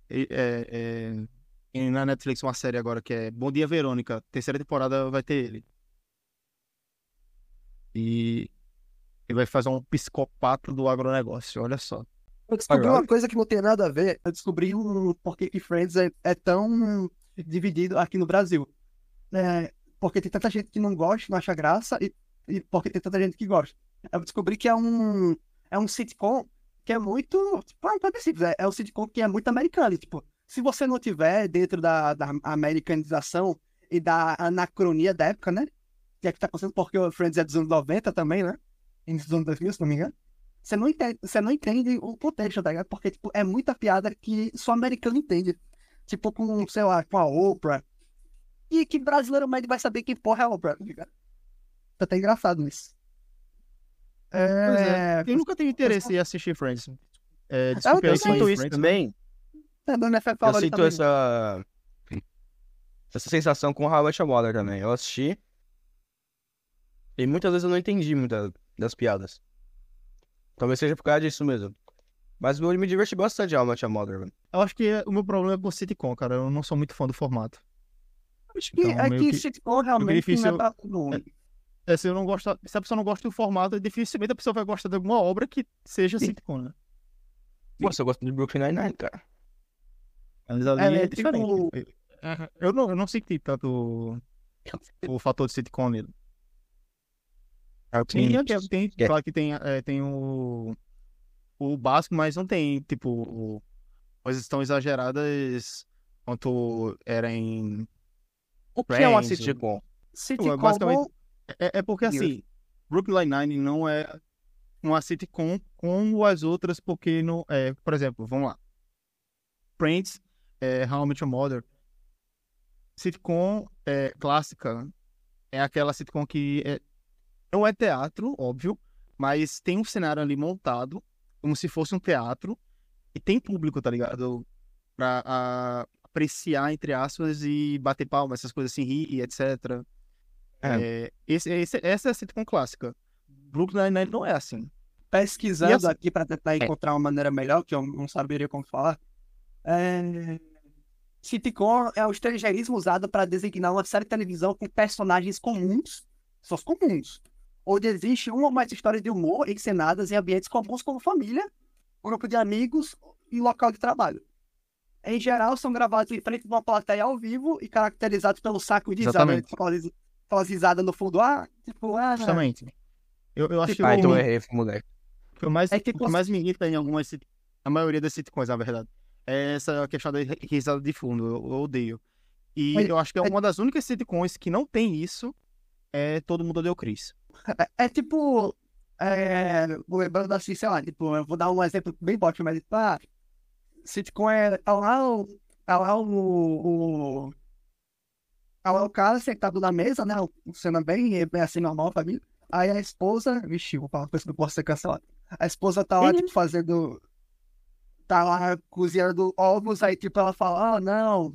É, é, tem na Netflix uma série agora que é Bom Dia Verônica. Terceira temporada vai ter ele. E ele vai fazer um psicopata do agronegócio, olha só. Eu descobri Agora? uma coisa que não tem nada a ver. Eu descobri um porquê que Friends é, é tão dividido aqui no Brasil. É, porque tem tanta gente que não gosta, não acha graça, e, e porque tem tanta gente que gosta. Eu descobri que é um, é um sitcom que é muito. Tipo, é simples. É, é um sitcom que é muito americano. Tipo, se você não tiver dentro da, da americanização e da anacronia da época, né? Que é que tá acontecendo porque o Friends é dos anos 90 também, né? Início dos anos 2000, se não me engano. Você não entende, você não entende o contexto, tá ligado? Porque, tipo, é muita piada que só americano entende. Tipo, com, sei lá, com a Oprah. E que brasileiro médio vai saber que porra é a Oprah, tá ligado? Tá até engraçado isso. Pois É... Quem nunca teve interesse em assistir Friends? É, eu desculpe aí Eu é sinto isso Friends, também. É, Eu sinto também. essa. Essa sensação com How I Met Your Mother também. Eu assisti. E muitas vezes eu não entendi muitas das piadas. Talvez seja por causa disso mesmo. Mas eu me diverti bastante How I Met Your Mother, mano. Eu acho que o meu problema é com sitcom, cara. Eu não sou muito fã do formato. Acho que Então, é meio que que- sitcom realmente difícil- não é pra todo mundo. É, se, eu não gosto, se a pessoa não gosta do formato, dificilmente a pessoa vai gostar de alguma obra que seja sitcom, né? Pô, você gosta de Brooklyn Nine-Nine, cara. Mas ali É, é, é diferente. tipo- Eu não, eu não senti tanto o, o fator de sitcom nele. Tem, tem, tem- É. claro que tem, é, tem o, o básico, mas não tem, tipo, o- coisas tão exageradas quanto era em. O que é uma Friends, sitcom? Sitcom basicamente- É, é porque assim, Brooklyn Nine-Nine não é uma sitcom como as outras, porque não. É, por exemplo, vamos lá. Friends, é, How I Met Your Mother. Sitcom é, clássica é aquela sitcom que é, não é teatro, óbvio, mas tem um cenário ali montado, como se fosse um teatro, e tem público, tá ligado? Pra a, apreciar, entre aspas, e bater palmas, essas coisas assim, rir, e etc. É, esse, esse- essa é a sitcom clássica. Brooklyn Nine-Nine não é assim. pesquisando E assim- aqui para tentar encontrar uma maneira melhor, que eu não saberia como falar. É... Sitcom é o estrangeirismo usado para designar uma série de televisão com personagens comuns, só os comuns, onde existe uma ou mais histórias de humor encenadas em ambientes comuns como família, grupo de amigos e local de trabalho. Em geral, são gravados em frente de uma plateia ao vivo e caracterizados pelo saco de risada. Aquelas, risadas no fundo, ah, tipo, ah, Justamente. Eu, eu acho que Ah, o, então eu errei, moleque. o que eu mais, É que o que mais me irrita em algumas a maioria das sitcoms, na verdade, é essa questão da ri- risada de fundo. Eu, eu odeio. E Mas- eu acho que é é- uma das únicas sitcoms que não tem isso. É Todo Mundo Odeia o Chris. É, é tipo. É, lembrando assim, sei lá, tipo, eu vou dar um exemplo bem bote, mas tipo, ah, sitcom é. Tá lá o. Tá lá o. o o cara sentado na mesa, né? Cena bem, bem assim, normal, família. Aí a esposa. Vixe, vou falar uma coisa que não posso ser cancelado. A esposa tá lá, tipo, fazendo. Tá lá cozinhando ovos, aí, tipo, ela fala, ah, não,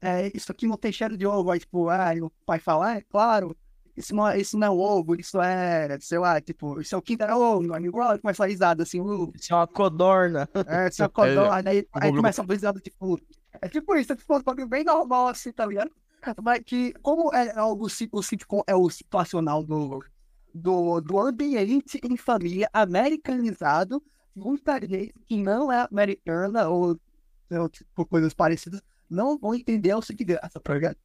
é, isso aqui não tem cheiro de ovo. Aí, tipo, ah, o pai fala, é claro, isso não, é, isso não é ovo, isso é, sei lá, tipo, isso é o Kinder Ovo, aí igual começa a risada, assim, uh, Isso é uma codorna. é, isso é o codorna, aí, <laughs> aí começa a risada, tipo, é tipo isso, é tipo um bagulho bem normal, assim, tá ligado? Mas que, como é algo, o sitcom é o situacional do, do, do ambiente em família americanizado, muita gente que não é americana ou, ou tipo, coisas parecidas, não vão entender o que graça, tá ligado?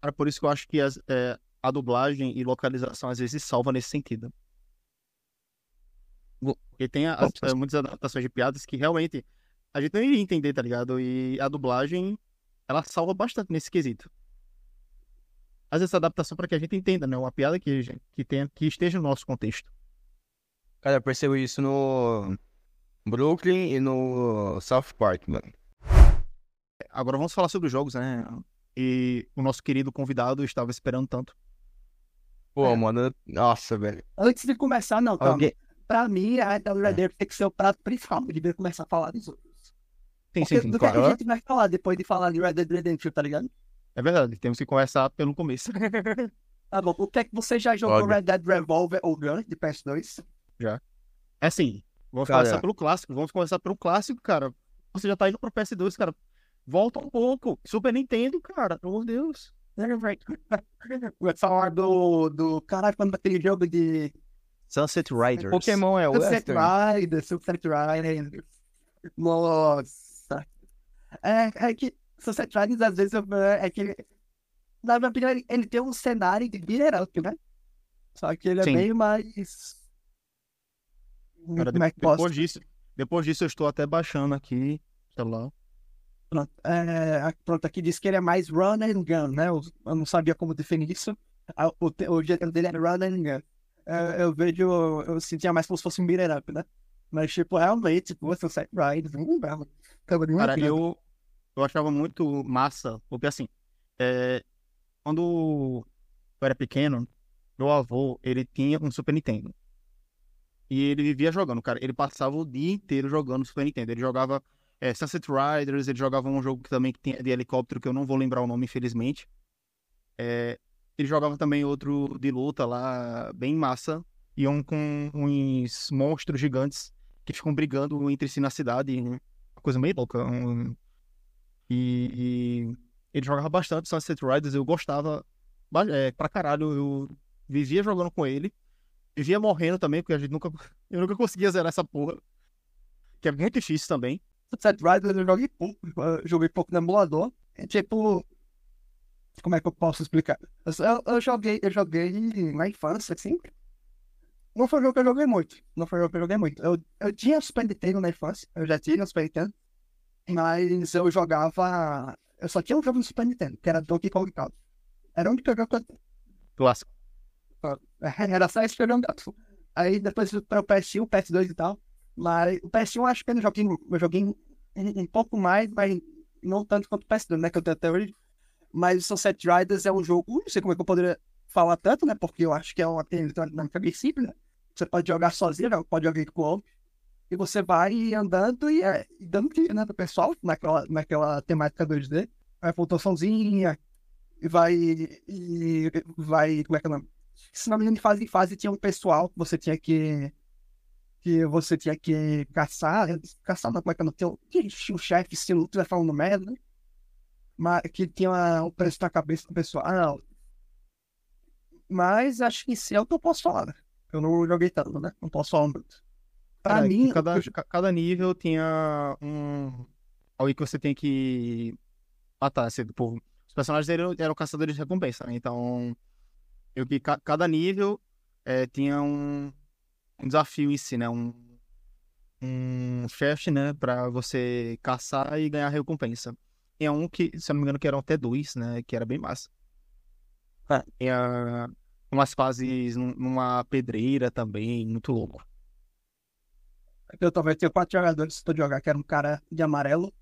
Cara, por isso que eu acho que as- é, a dublagem e localização às vezes salva nesse sentido. Porque tem as- é, muitas adaptações de piadas que realmente a gente não iria entender, tá ligado? E a dublagem, ela salva bastante nesse quesito. Às vezes a adaptação para que a gente entenda, né? Uma piada que, que, tenha, que esteja no nosso contexto. Cara, eu percebo isso no Brooklyn e no South Park, mano. Agora vamos falar sobre os jogos, né? E o nosso querido convidado estava esperando tanto. Pô, É. mano, nossa, velho. Antes de começar, não, calma. Alguém... Pra mim, a Red Dead Redemption tem que ser o prato principal, eu deveria começar a falar dos sim, sim, do que, é que claro. a gente vai falar depois de falar de Red Dead Redemption, tá ligado? É verdade, temos que começar pelo começo. <laughs> Tá bom, o que é que você já jogou Olha. Red Dead Revolver ou Gun de PS2? É assim, vamos Cara. começar pelo clássico. Vamos começar pelo clássico, cara. Você já tá indo pro PS2, cara. Volta um pouco. Super Nintendo, cara. Pelo amor de Deus. <laughs> Vai falar do, do. Caralho, quando aquele jogo de. Sunset Riders. Pokémon é o Sunset Western. Riders, Sunset Riders. Nossa. É, é que Sunset Riders, às vezes, eu- é que ele. Na minha opinião, ele, ele tem um cenário de beat'em up, né? Só que ele é Sim. bem mais. Cara, Como é que de- posso? depois disso, depois disso eu estou até baixando aqui, celular. Pronto, é, pronto, aqui diz que ele é mais run and gun, né? Eu, eu não sabia como definir isso. O, te- o gênero dele é run and gun. É, eu vejo, eu sentia mais como se fosse um beat up, né? Mas, tipo, realmente, tipo, você sai ride, Cara, eu, eu achava muito massa, porque assim, é, quando eu era pequeno, meu avô, ele tinha um Super Nintendo. E ele vivia jogando, cara. Ele passava o dia inteiro jogando Super Nintendo. Ele jogava é, Sunset Riders, ele jogava um jogo que também que tinha de helicóptero, que eu não vou lembrar o nome, infelizmente. É, ele jogava também outro de luta lá, bem massa. E um com uns monstros gigantes que ficam brigando entre si na cidade. Uma coisa meio louca. um- E, e ele jogava bastante Sunset Riders, eu gostava é, pra caralho. Eu vivia jogando com ele. Vivia morrendo também, porque a gente nunca. <laughs> Eu nunca conseguia zerar essa porra. Que é muito difícil também. Sunset Riders eu joguei pouco, eu joguei pouco no emulador. É tipo. Como é que eu posso explicar? Eu, eu- eu joguei, eu joguei na infância, assim. Não foi um jogo que eu joguei muito. Não foi um jogo que eu joguei muito. Eu, eu tinha Super Nintendo na infância, eu já tinha Super Nintendo. Mas eu jogava. Eu só tinha um jogo no Super Nintendo, que era Donkey Kong Country. Era o único jogo que eu Clássico. era só esse jogando. Aí depois para o PS1, PS2 e tal. Mas o PS1 eu acho que eu joguei, eu joguei um, pouco mais, mas não tanto quanto o PS2, né? Que eu tenho até hoje. Mas o Sunset Riders é um jogo, não sei como é que eu poderia falar tanto, né? Porque eu acho que é uma dinâmica bem simples, né? Você pode jogar sozinho, né, pode jogar com outro. E você vai andando e, é, e dando tiro, né, pro pessoal, naquela, naquela temática 2D. Vai pontuaçãozinha, e vai. E vai. Como é que é o nome? Se não me engano, de fase em fase tinha um pessoal que você tinha que. Que você tinha que caçar. Caçar, não, como é que é o nome? Tinha um- chefe, se não estiver falando merda? Mas que tinha um preço na cabeça do pessoal. Ah, não. Mas acho que isso é o que eu posso falar, né? Eu não joguei tanto, né? Não posso falar muito. Pra Cara, mim, cada, cada nível tinha um. Algo que você tem que matar. Assim, tipo, os personagens eram, eram caçadores de recompensa, né? Então, eu que ca- cada nível eh, tinha um, um desafio em si, né? Um, um chefe, né? Pra você caçar e ganhar recompensa. Tinha um que, se eu não me engano, que eram até dois, né? Que era bem massa. Ah. Tinha umas fases num- numa pedreira também, muito louco. Eu talvez tinha quatro jogadores pra jogar, que era um cara de amarelo,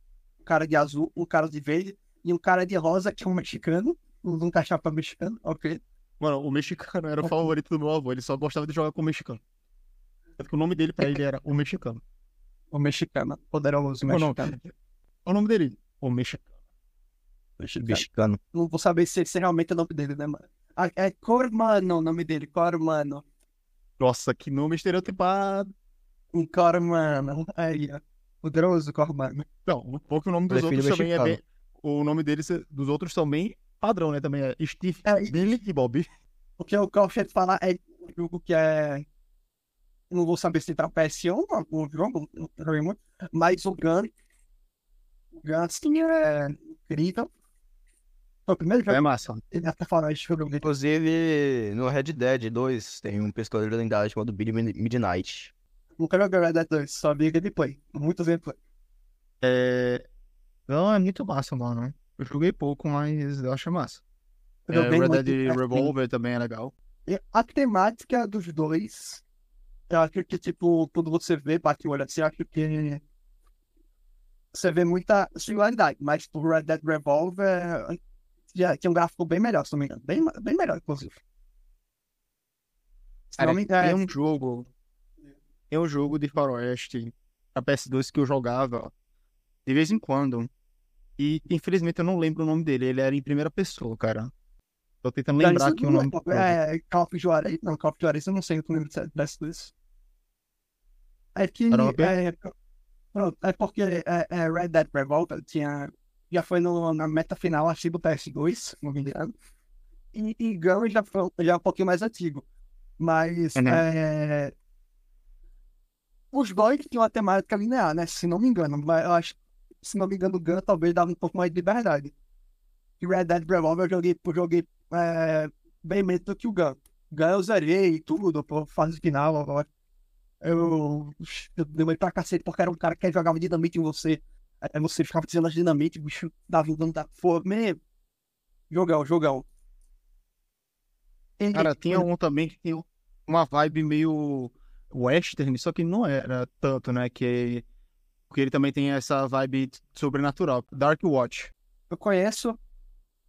um cara de azul, um cara de verde e um cara de rosa, que é um mexicano. Um cachapa mexicano, ok. Mano, o mexicano era o favorito do meu avô, ele só gostava de jogar com o mexicano. Tanto que o nome dele pra ele era O Mexicano. O mexicano, poderoso O nome, mexicano. o nome dele, O Mexicano. Mexicano. Não vou saber se esse realmente é o nome dele, né, mano? Ah, é Cormano o nome dele, Cormano. Nossa, que nome estereotipado. Um Cormano. Aí, ó. Poderoso Cormano. Não, um pouco o nome dos Prefiro outros também é bem. O nome deles, dos outros são bem padrão, né? Também é Steve, É, Billy e Bob. O que eu gosto de falar é um jogo que é. Não vou saber se tá PS1 o jogo, não joguei muito, mas o Gun. O Gun, sim, é incrível. Foi o primeiro jogo É massa. que até falar esse jogo. Inclusive, no Red Dead 2 tem um pistoleiro lendário chamado Billy Mid- Midnight. Nunca joguei Red Dead 2, só vi gameplay. Muitos gameplay. É... Não, é muito massa, mano. Eu joguei pouco, mas eu acho massa. É, Red muito, Dead Revolver também é legal. A temática dos dois, eu acho que, tipo, quando você vê, bate o olho assim, eu acho que você vê muita similaridade, mas o Red Dead Revolver já tinha um gráfico bem melhor, se não me engano. Bem, bem melhor, inclusive. Se Cara, não me engano, tem um jogo. Tem um jogo de faroeste a PS2 que eu jogava de vez em quando. E infelizmente eu não lembro o nome dele. Ele era em primeira pessoa, cara. Tô tentando Cara, lembrar aqui o não nome do jogo. É, Call of Juarez, não, Call of Juarez, eu não sei o nome desse disso. É que, é, é porque é, é Red Dead Revolver tinha, já foi no, na meta final, acho que do PS2, se não me engano. E, e Gun já foi já é um pouquinho mais antigo. Mas, Uhum. é, os dois tinham uma temática linear, né, se não me engano, mas eu acho, se não me engano, o Gun talvez dava um pouco mais de liberdade. E Red Dead Revolver eu joguei, eu joguei é, bem menos do que o Gun. Gun eu zerei tudo, pô, fase final agora. Eu, eu demorei pra cacete porque era um cara que jogava dinamite em você. Aí você ficava dizendo as dinamite, o bicho dava um dano da. Mesmo. Jogão, jogão. Cara, tinha um também que tinha uma vibe meio western, só que não era tanto, né? Que, porque ele também tem essa vibe sobrenatural. Dark Watch. Eu conheço.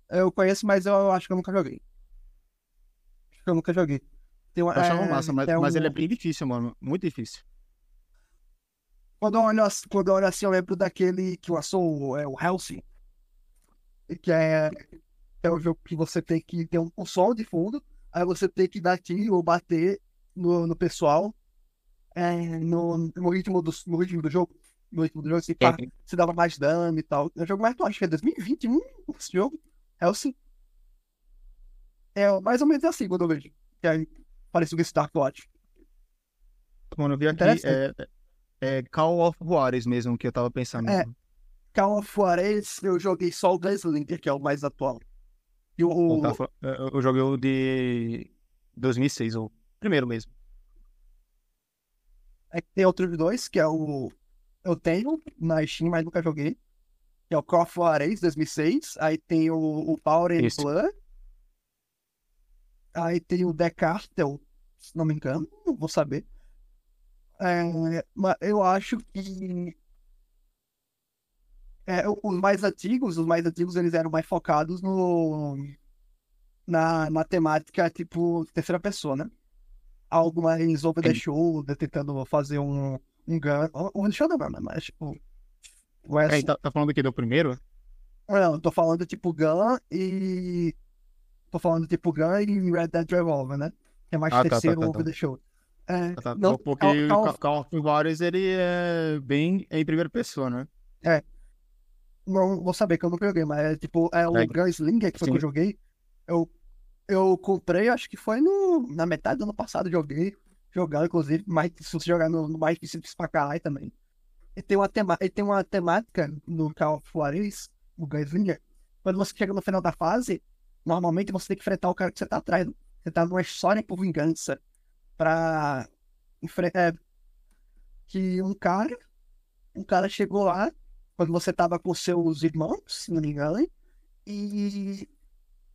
Eu conheço, mas eu acho que eu nunca joguei. Acho que eu nunca joguei. Tem Eu achava é, massa, mas, tem mas um- ele é bem difícil, mano. Muito difícil. Quando eu olho, assim- quando eu olho assim, eu lembro daquele que lançou é, o Hellsing. Que é, é o jogo que você tem que ter um, um som de fundo, aí você tem que dar tiro ou bater no, no pessoal é, no, no, ritmo do, no ritmo do jogo. No ritmo do jogo, assim, pá, você dava mais dano e tal. É o jogo mais atual, acho que é 2021 esse jogo. Hellsing. É mais ou menos assim quando eu vejo. Que é parecido com esse Dark Watch. Mano, eu vi aqui, Interessante. é, é Call of Juarez mesmo que eu tava pensando. É. Call of Juarez, eu joguei só o Gunslinger, que é o mais atual. E o, eu- eu joguei o de 2006, o primeiro mesmo. É que tem outros dois, que é o. Eu tenho na Steam, mas nunca joguei. Que é o Call of Juarez 2006. Aí tem o, o Power and Isso. Blood. Aí tem o The Cartel, se não me engano, não vou saber. É, mas eu acho que. É, os mais antigos, os mais antigos, eles eram mais focados no. Na, na temática, tipo, terceira pessoa, né? Algo mais over the shoulder, tentando fazer um, um gun. Over the shoulder, não, mas tipo. West, Peraí, tá, tá falando aqui do primeiro? não, eu tô falando tipo Gun e. Tô falando tipo Gun e Red Dead Revolver, né? Que é mais Ah, tá, tá, terceiro tá, over tá. the shoulder. É, tá. não, Porque Call- o Call Ca- of- Juarez, ele é bem em primeira pessoa, né? não vou saber que eu nunca joguei, mas é tipo, é o É. Gunslinger que foi que eu joguei. Eu, eu comprei, acho que foi no, na metade do ano passado, joguei. Jogando, inclusive, mas se você jogar no, no mais difícil pra caralho também. E tem uma, tema, e tem uma temática no Call of Juarez, o Gunslinger. Quando você chega no final da fase, normalmente você tem que enfrentar o cara que você tá atrás. Você tá numa história por vingança. Pra enfrentar. que um cara. Um cara chegou lá quando você tava com seus irmãos, se não me engano, e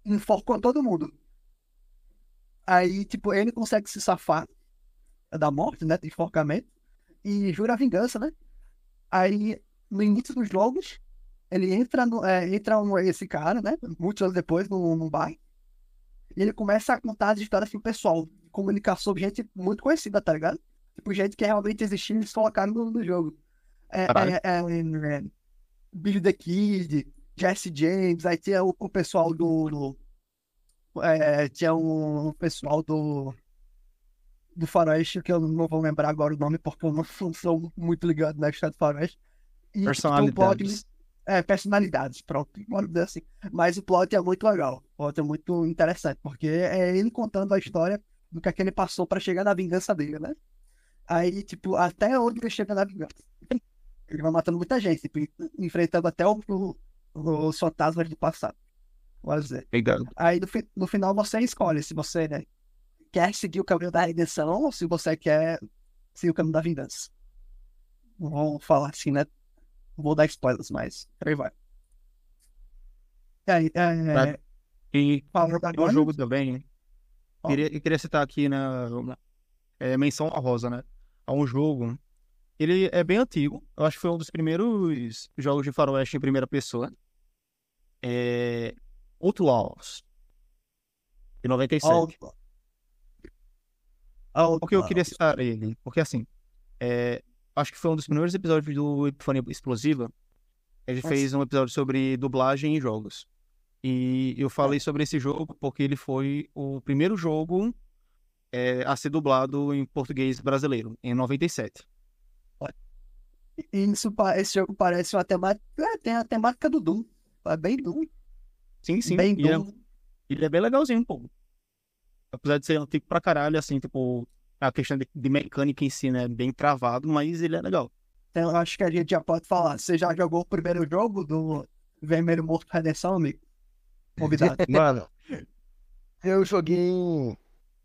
enforcou todo mundo. Aí, tipo, ele consegue se safar da morte, né? Do enforcamento, e jura vingança, né? Aí, no início dos jogos, ele entra no, é, entra um, esse cara, né? Muitos anos depois, num, num bar, e ele começa a contar as histórias pro pessoal, comunicar sobre gente muito conhecida, tá ligado? Tipo, gente que realmente existia, eles colocaram no, no jogo. É, é, é, é, Billy the Kid, Jesse James, aí tinha o, o pessoal do. do- é, tinha um, um pessoal do. Do Faroeste, que eu não vou lembrar agora o nome, porque eu não <laughs> sou muito ligado na história do Faroeste. E, tipo, um plot- Personalidades. é, personalidades, pronto, assim. Mas o plot é muito legal, o plot é muito interessante, porque é ele contando a história do que, é que ele passou pra chegar na vingança dele, né? Aí, tipo, até onde ele chega na vingança. Ele vai matando muita gente, tipo, enfrentando até o, o- os fantasmas do passado. Dizer. Aí no, fi- no final você escolhe se você né, quer seguir o caminho da redenção ou se você quer seguir o caminho da vingança. Vou falar assim, né? Vou dar spoilers, mas aí vai. E aí, é. E falando tem um agora, jogo também. Ó. Queria, eu queria citar aqui na é, menção honrosa, né? A um jogo. Ele é bem antigo. Eu acho que foi um dos primeiros jogos de faroeste em primeira pessoa. É Outlaws. De 97. ó, ó, Por que eu queria citar ele? Porque assim, é, acho que foi um dos primeiros episódios do Epifania Explosiva. Ele Nossa. fez um episódio sobre dublagem em jogos. E eu É. falei sobre esse jogo porque ele foi o primeiro jogo é, a ser dublado em português brasileiro, em 97. E Isso, esse jogo parece uma temática. É, tem a temática do Doom. É bem Doom. Sim, sim. bem E ele, é, ele é bem legalzinho, pô. Apesar de ser antigo pra caralho, assim, tipo, a questão de, de mecânica em si, né? é Bem travado, mas ele é legal. Então, eu acho que a gente já pode falar. Você já jogou o primeiro jogo do Vermelho Morto Redenção, amigo? Convidado. <laughs> Mano, eu joguei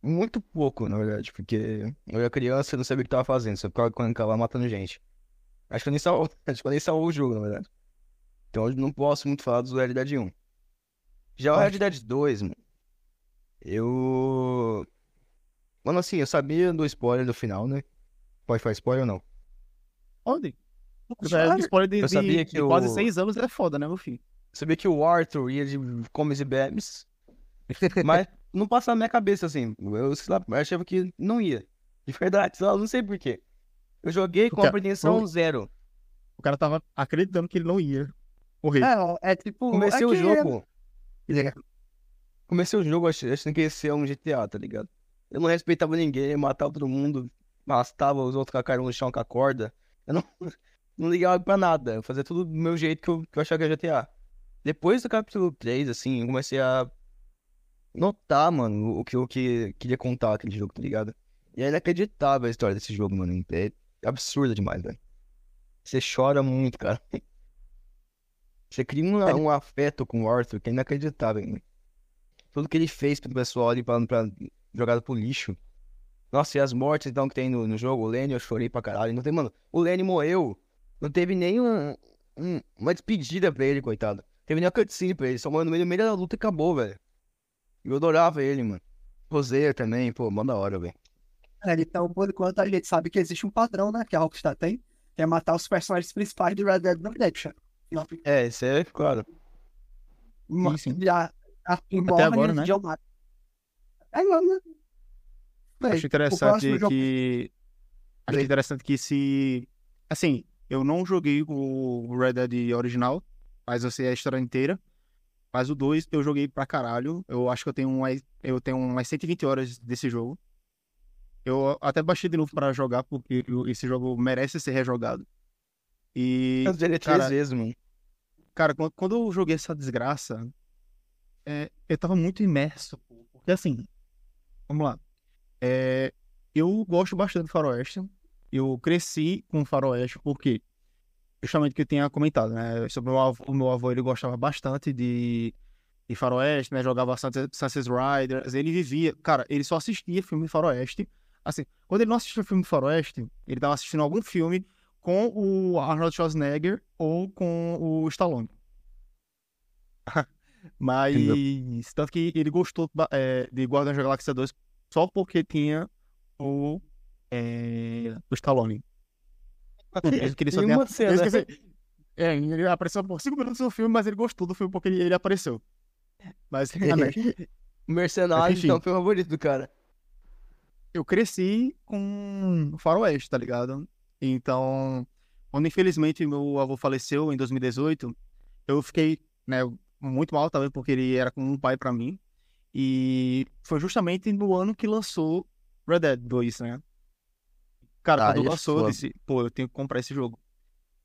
muito pouco, na verdade, porque eu era criança e não sabia o que tava fazendo, só ficava quando ficava matando gente. Acho que eu nem salvou, <laughs> acho que eu nem salvou o jogo, na verdade. Então eu não posso muito falar do Red Dead 1. Já o Red Dead 2, mano, eu. Mano, assim, eu sabia do spoiler do final, né? Pode falar spoiler ou não? Onde? Já é spoiler de, Eu de- sabia que de quase o- seis anos é foda, né, meu filho? Eu sabia que o Arthur ia de comes e bebes, mas <laughs> não passava na minha cabeça assim. Eu, sei lá, eu achava que não ia. De verdade, sei lá, não sei porquê. Eu joguei com Cara, compreensão eu- zero. O cara tava acreditando que ele não ia morrer. É, é tipo. Comecei é o que- jogo. Comecei o jogo ach- achando que ia ser um GTA, tá ligado? Eu não respeitava ninguém, matava todo mundo, arrastava os outros cara no chão com a corda. Eu não, <laughs> não ligava pra nada. Eu fazia tudo do meu jeito que eu, que eu achava que era GTA. Depois do capítulo 3, assim, eu comecei a notar, mano, o que eu que, queria contar aquele jogo, tá ligado? E é inacreditável a história desse jogo, mano. É absurda demais, velho. Você chora muito, cara. <laughs> Você cria um, um afeto com o Arthur que é inacreditável, mano. Tudo que ele fez pro pessoal ali pra, pra jogado pro lixo. Nossa, e as mortes então que tem no, no jogo, o Lenny, eu chorei pra caralho. Não tem, mano, o Lenny morreu. Não teve nem um, um- uma despedida pra ele, coitado. Teve nem uma cutscene pra ele, só morreu no meio, no meio da luta e acabou, velho. Eu adorava ele, mano. Roseira também, pô, mó da hora, velho. Então, por enquanto, a gente sabe que existe um padrão, né? Que a Rockstar tem, que é matar os personagens principais de Red Dead Redemption. É, isso é claro. ma- sim. Já, a, Até agora, né? Mata. É, mano. Bem, Acho interessante que. Acho Bem. interessante que se. Assim, eu não joguei o Red Dead original, mas eu sei a história inteira. Mas o 2 eu joguei pra caralho. Eu acho que eu tenho umas, eu tenho umas 120 horas desse jogo. Eu até baixei de novo pra jogar, porque esse jogo merece ser rejogado. E, Eu joguei três cara, vezes, mano. cara, quando, quando eu joguei essa desgraça, é, eu tava muito imerso. Porque assim, vamos lá. É, eu gosto bastante do Faroeste. Eu cresci com o Faroeste porque, justamente que eu tinha comentado, né? Sobre o meu avô, o meu avô ele gostava bastante de, de Faroeste, né? Jogava Sunset, Riders. Ele vivia, cara, ele só assistia filme de Faroeste. Assim, quando ele não assistia filme de Faroeste, ele tava assistindo algum filme com o Arnold Schwarzenegger ou com o Stallone. <laughs> Mas, tanto que ele gostou é, de Guardiões da Galáxia 2 só porque tinha o, é, o Stallone. Ele só uma cena. esqueci. É, ele apareceu por 5 minutos no filme, mas ele gostou do filme porque ele, ele apareceu. Mas, <laughs> realmente, Mercenário, Enfim. então, foi o favorito do cara. eu cresci com faroeste, tá ligado? Então, quando infelizmente meu avô faleceu em 2018, eu fiquei, né, muito mal também, porque ele era como um pai pra mim. E foi justamente no ano que lançou Red Dead 2, né? Cara, Ah, quando isso, lançou, eu disse, pô, eu tenho que comprar esse jogo.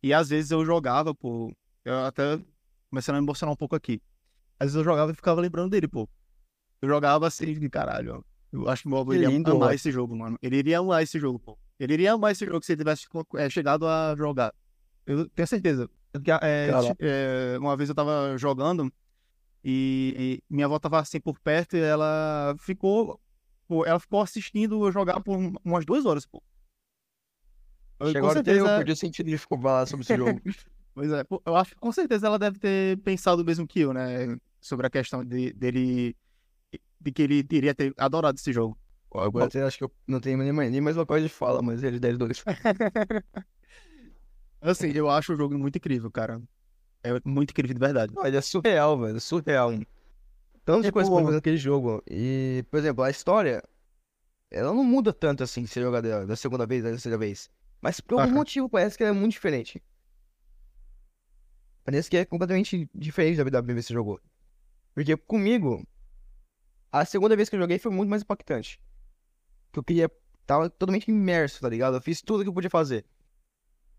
E às vezes eu jogava, pô, eu até começando a me emocionar um pouco aqui. Às vezes eu jogava e ficava lembrando dele, pô. Eu jogava assim, de caralho, ó. Eu acho que meu avô iria amar esse jogo, mano. Ele iria amar esse jogo, pô. Ele iria amar esse jogo se ele tivesse é, chegado a jogar. Eu tenho certeza. É, é, uma vez eu tava jogando e, e minha avó tava assim por perto e ela ficou. Pô, ela ficou assistindo eu jogar por um- umas duas horas, pô. Eu, Chegou com até eu certeza, perdi o sentido de falar sobre esse jogo. <laughs> Pois é, pô, eu acho que com certeza ela deve ter pensado o mesmo que eu, né? Sobre a questão de, dele. De que ele iria ter adorado esse jogo. Agora até acho que eu não tenho nem mais, nem mais uma coisa de fala, mas ele 10 dois. <laughs> Assim, eu acho o jogo muito incrível, cara. É muito incrível de verdade. Não, ele é surreal, velho. Surreal. Tantas Tipo- coisas pra fazer naquele jogo. E, por exemplo, a história, ela não muda tanto assim se jogar da, da segunda vez, da terceira vez. Mas por algum motivo parece que ela é muito diferente. Parece que é completamente diferente da vida que você jogou. Porque comigo, a segunda vez que eu joguei foi muito mais impactante. Que eu queria. Tava totalmente imerso, tá ligado? Eu fiz tudo que eu podia fazer.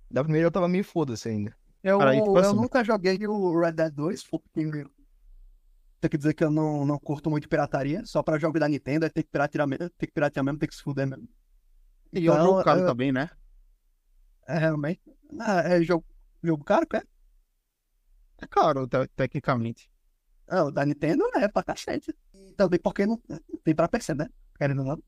Da primeira eu tava meio foda-se ainda. Eu, Cara, tipo eu assim- nunca joguei o Red Dead 2, porque tem que dizer que eu não, não curto muito pirataria. Só pra jogo da Nintendo, aí tem que piratear mesmo, tem que piratear mesmo, tem que se fuder mesmo. E é um Então, jogo caro eu- também, né? É realmente. Ah, é jogo, jogo caro, cara? É caro, te- tecnicamente. Ah, o da Nintendo é pra cacete. E também porque não, não tem pra PC, né? Querendo ou não.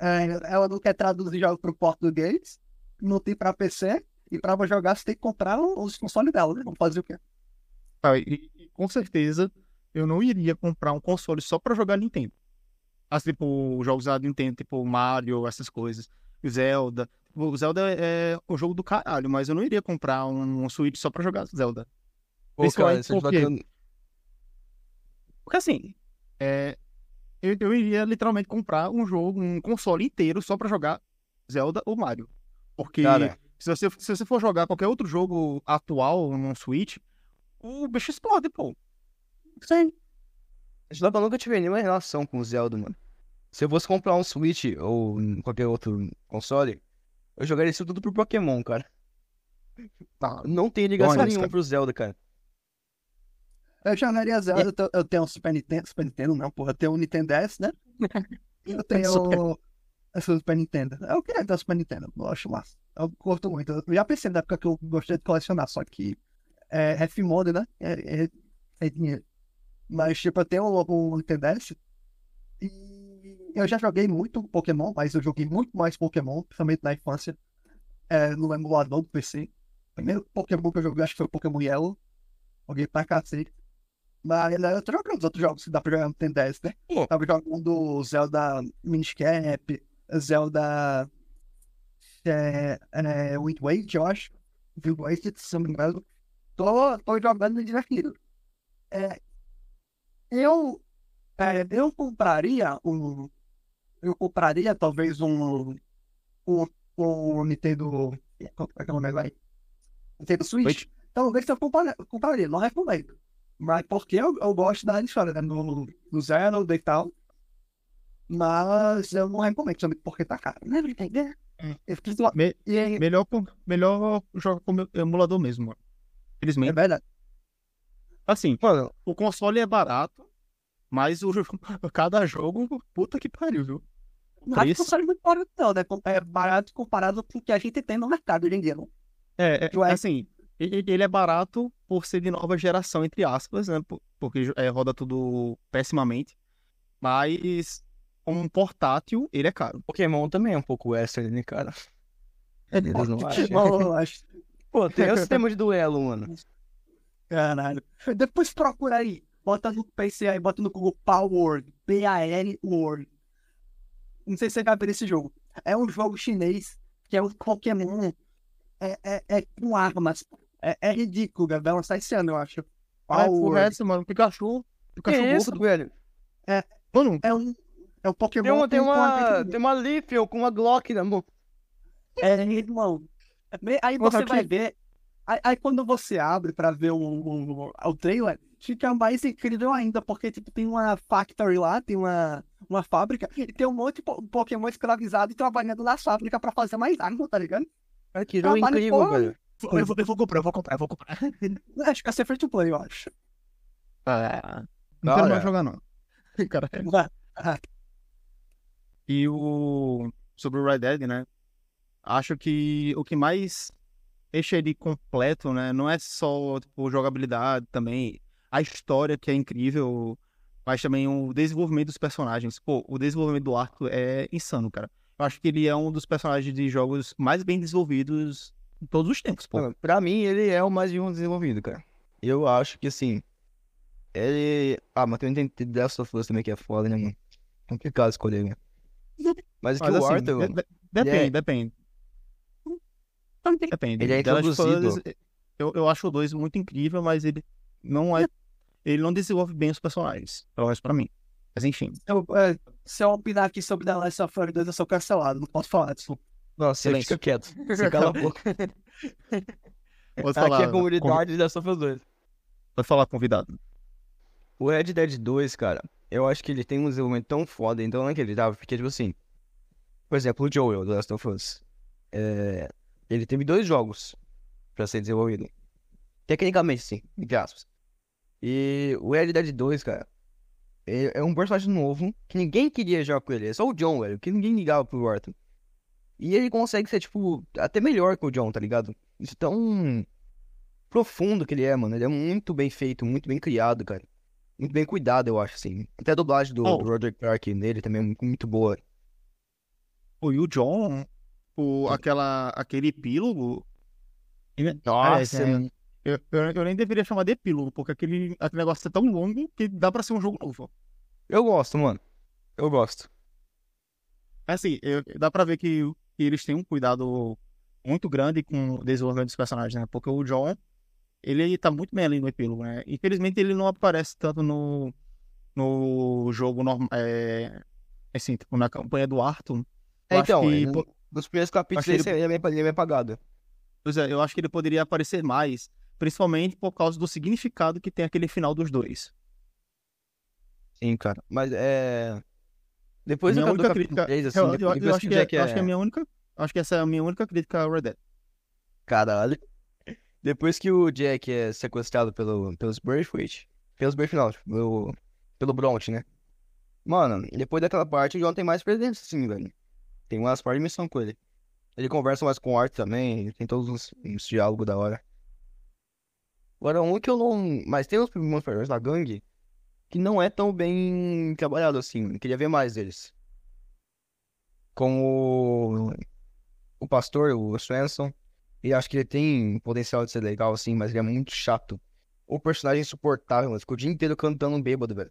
É, ela não quer traduzir jogos pro português, não tem pra PC, e pra jogar você tem que comprar os consoles dela, né? Vamos fazer o quê? Ah, E, e com certeza eu não iria comprar um console só pra jogar Nintendo. Assim, tipo, jogos da Nintendo, tipo Mario, essas coisas. Zelda. Tipo, O Zelda é o jogo do caralho, mas eu não iria comprar um, um Switch só pra jogar Zelda. Pô, cara, Principalmente você porque- jogando- Porque assim, é, eu, eu iria literalmente comprar um jogo, um console inteiro só pra jogar Zelda ou Mario. Porque Cara. se, você, se você for jogar qualquer outro jogo atual no Switch, o bicho explode, pô. Sim. Zelda nunca tive nenhuma relação com o Zelda, mano. Se eu fosse comprar um Switch ou qualquer outro console, eu jogaria isso tudo pro Pokémon, cara. Tá. Não tem ligação Olha, nenhuma cara. pro Zelda, cara. Eu jogaria Zelda, eu tenho, eu tenho um Super Nintendo, Super Nintendo não, porra, eu tenho um Nintendo DS, né? E eu tenho Super. essa Super Nintendo. Eu queria ter um Super Nintendo, eu acho massa. Eu curto muito. Eu já pensei na época que eu gostei de colecionar, só que é, é F-Mode, né? É, é, é dinheiro. Mas, tipo, eu tenho um, um Nintendo DS e eu já joguei muito Pokémon, mas eu joguei muito mais Pokémon, principalmente na infância, é, no emulador do PC. O primeiro Pokémon que eu joguei, acho que foi o Pokémon Yellow. Joguei pra cacete. Mas eu tô jogando os outros jogos que dá pra jogar no Nintendo DS, né? Pô. Tava jogando Zelda Minish Cap, Zelda é, é, Wind Waker, eu acho. Wind Waker, se não me engano. Tô, tô jogando divertido. É, eu, é, eu compraria um. Eu compraria talvez um. Um, um Nintendo. Como é que é o nome agora? Nintendo Switch. Talvez eu compara- compraria, não recomendo. Mas porque eu, eu gosto da história, né? No, no Zelda e tal. Mas eu não recomendo, somente porque tá caro. Né? Me- E é, melhor, melhor jogar com o emulador mesmo, mano. é Felizmente. verdade. Assim, Mano, o console é barato, mas o <laughs> cada jogo, puta que pariu, viu? Não acho que preço- não seja muito barato, não, né? É barato comparado com o que a gente tem no mercado hoje em dia. Não? É, é, Ué. assim, ele ele é barato por ser de nova geração, entre aspas, né? por- Porque é, roda tudo pessimamente. Mas, como um portátil, ele é caro. Pokémon também é um pouco western, né, cara? Eles não acham. Acho. Pô, tem o sistema <laughs> de duelo, mano. Caralho. Depois procura aí. Bota no PC aí, bota no Google Power Word. P-A-L Word. Não sei se você vai ver esse jogo. É um jogo chinês que é um Pokémon. É, é, é com armas. É, é ridículo, vai lançar esse ano, eu acho. Power porra, é Word. essa, mano? Pikachu. Pikachu é gordo. velho? Mano, É um, É um Pokémon Tem uma, tem uma, tem uma Leafeon com uma Glock na mão. É, irmão. Me- Aí você Porra, vai ver. Aí, aí quando você abre pra ver o, o, o trailer, fica mais incrível ainda, porque tipo, tem uma factory lá, tem uma, uma fábrica, e tem um monte de po- Pokémon escravizado e trabalhando na fábrica pra fazer mais arma, tá ligado? Cara, que jogo Trabalho incrível, velho. Eu vou, eu vou comprar, eu vou comprar, eu vou comprar. <laughs> Acho que vai ser free to play, eu acho. Ah, não quero hora. mais jogar, não. <laughs> Cara, E o. Sobre o Red Dead, né? Acho que o que mais deixa ele completo, né? Não é só tipo, jogabilidade também. A história que é incrível, mas também o desenvolvimento dos personagens. Pô, o desenvolvimento do Arthur é insano, cara. Eu acho que ele é um dos personagens de jogos mais bem desenvolvidos todos os tempos, pô. Pra mim, ele é o mais bem desenvolvido, cara. Eu acho que, assim, ele... Ah, mas também tem The Last of Us também que é foda, né, mano? Complicado escolher, né? Mas, que Mas o assim, Arthur, de- de- depende, é- depende. Depende. Ele é Last of introduzido. Us, Eu, eu acho o 2 muito incrível, mas ele não é. Ele não desenvolve bem os personagens. Pelo menos pra mim. Mas enfim. Eu, é, se eu opinar aqui sobre The Last of Us 2, eu sou cancelado, não posso falar, desculpa. Nossa, você Silêncio. fica quieto. <laughs> Você cala a boca. <laughs> Pode Aqui falar, é a comunidade Last of Us 2. Pode falar, convidado. O Red Dead 2, cara, eu acho que ele tem um desenvolvimento tão foda, então não é que ele tava, porque, tipo assim, por exemplo, o Joel, do Last of Us, é, ele teve dois jogos pra ser desenvolvido. Tecnicamente, sim, entre aspas. E o Red Dead 2, cara, é, é um personagem novo que ninguém queria jogar com ele, é só o John, velho, que ninguém ligava pro Arthur. E ele consegue ser, tipo, até melhor que o John, tá ligado? Isso é tão profundo que ele é, mano, ele é muito bem feito, muito bem criado, cara muito bem cuidado, eu acho, assim. Até a dublagem do, Oh. do Roderick Clark nele também é muito, muito boa. Pô, e o John, o, aquela, aquele epílogo. ele- Nossa, é, eu, eu, eu nem deveria chamar de epílogo, porque aquele, aquele negócio é tão longo que dá pra ser um jogo novo. Eu gosto, mano. Eu gosto. Assim, eu- dá pra ver que, que eles têm um cuidado muito grande com o desenvolvimento dos personagens, né? Porque o John, ele tá muito bem ali no epílogo, né? Infelizmente ele não aparece tanto no, no jogo normal, é, assim, tipo, na campanha do Arthur. É, então, que, ele- pô, nos primeiros capítulos ele, ele, é bem, ele é bem apagado. pois é, eu acho que ele poderia aparecer mais, principalmente por causa do significado que tem aquele final dos dois. Sim, cara. Mas é. Depois minha do única crítica, 3, assim, eu, eu- depois, eu depois acho que que, o é, eu acho que é é. a minha única, acho que essa é a minha única crítica ao Red Dead. Caralho. Depois que o Jack é sequestrado pelo, pelos Braithwaite. Pelos Braithwaite, não, pelo, pelo Bronte, né? Mano, depois daquela parte, o John tem mais presença, sim, velho. Tem umas partes de missão com ele. Ele conversa mais com o Art também, tem todos uns, uns diálogos da hora. Agora, um que eu não. Mas tem uns primeiros personagens da gangue que não é tão bem trabalhado assim. Queria ver mais deles. Como o, pastor, o Swenson. E acho que ele tem potencial de ser legal, assim, mas ele é muito chato. O personagem é insuportável, mano. Ficou o dia inteiro cantando bêbado, velho.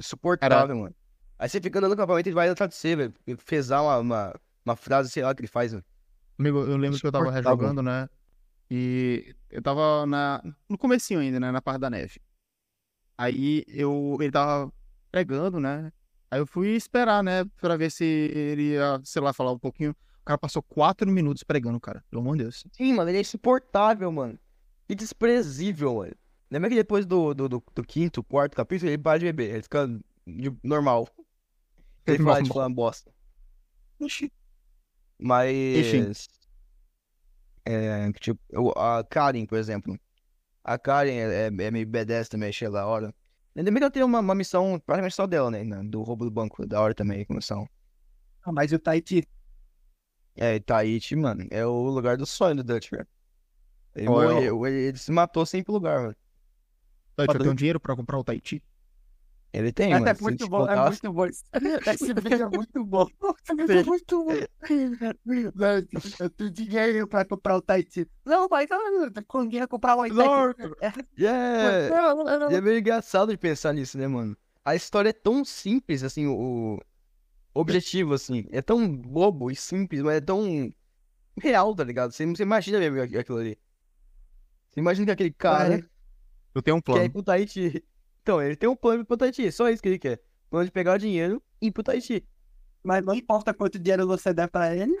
Insuportável, mano. Aí você fica andando no acampamento e ele vai atrás de você, velho. Fezar uma, uma, uma frase, sei lá, que ele faz, velho. Amigo, eu lembro que eu tava rejogando, né? E eu tava na, no comecinho ainda, né? Na parte da neve. Aí eu, ele tava pregando, né? Aí eu fui esperar, né? Pra ver se ele ia, sei lá, falar um pouquinho. O cara passou quatro minutos pregando, cara. Pelo amor de Deus. Sim, mano, ele é insuportável, mano. E desprezível, mano. Lembra que depois do, do, do, do quinto, quarto capítulo, ele para de beber. Ele fica normal. Ele para de falar bosta. Oxi. Mas. É, tipo, a Karen, por exemplo. A Karen é, é, é meio B10 também, achei da hora. Ainda bem que ela tem uma, uma missão, praticamente só dela, né? Do roubo do banco. Da hora também, a missão. Ah, mas o Tahiti, É, Tahiti, mano, é o lugar do sonho do Dutch, velho. Ele é morreu, ele, ele se matou sem ir pro lugar, mano. Tati, eu tenho dinheiro pra comprar o Tahiti. Ele tem, é, mano. é se muito bom, é muito bom. <laughs> Esse vídeo é <laughs> muito bom. Esse vídeo é muito bom. Eu tenho dinheiro pra comprar o Tahiti. Não, mas eu com dinheiro comprar o Tahiti. É, Yeah! E é meio engraçado de pensar nisso, né, mano? A história é tão simples, assim, o o objetivo, assim. É tão bobo e simples, mas é tão real, tá ligado? Você, você imagina mesmo aqu- aquilo ali. Você imagina que aquele cara Eu tenho um quer ir plano. pro Tahiti. Então, ele tem um plano pro Tahiti, só isso que ele quer. Plano de pegar dinheiro e ir pro Tahiti. Mas não importa quanto dinheiro você der pra ele,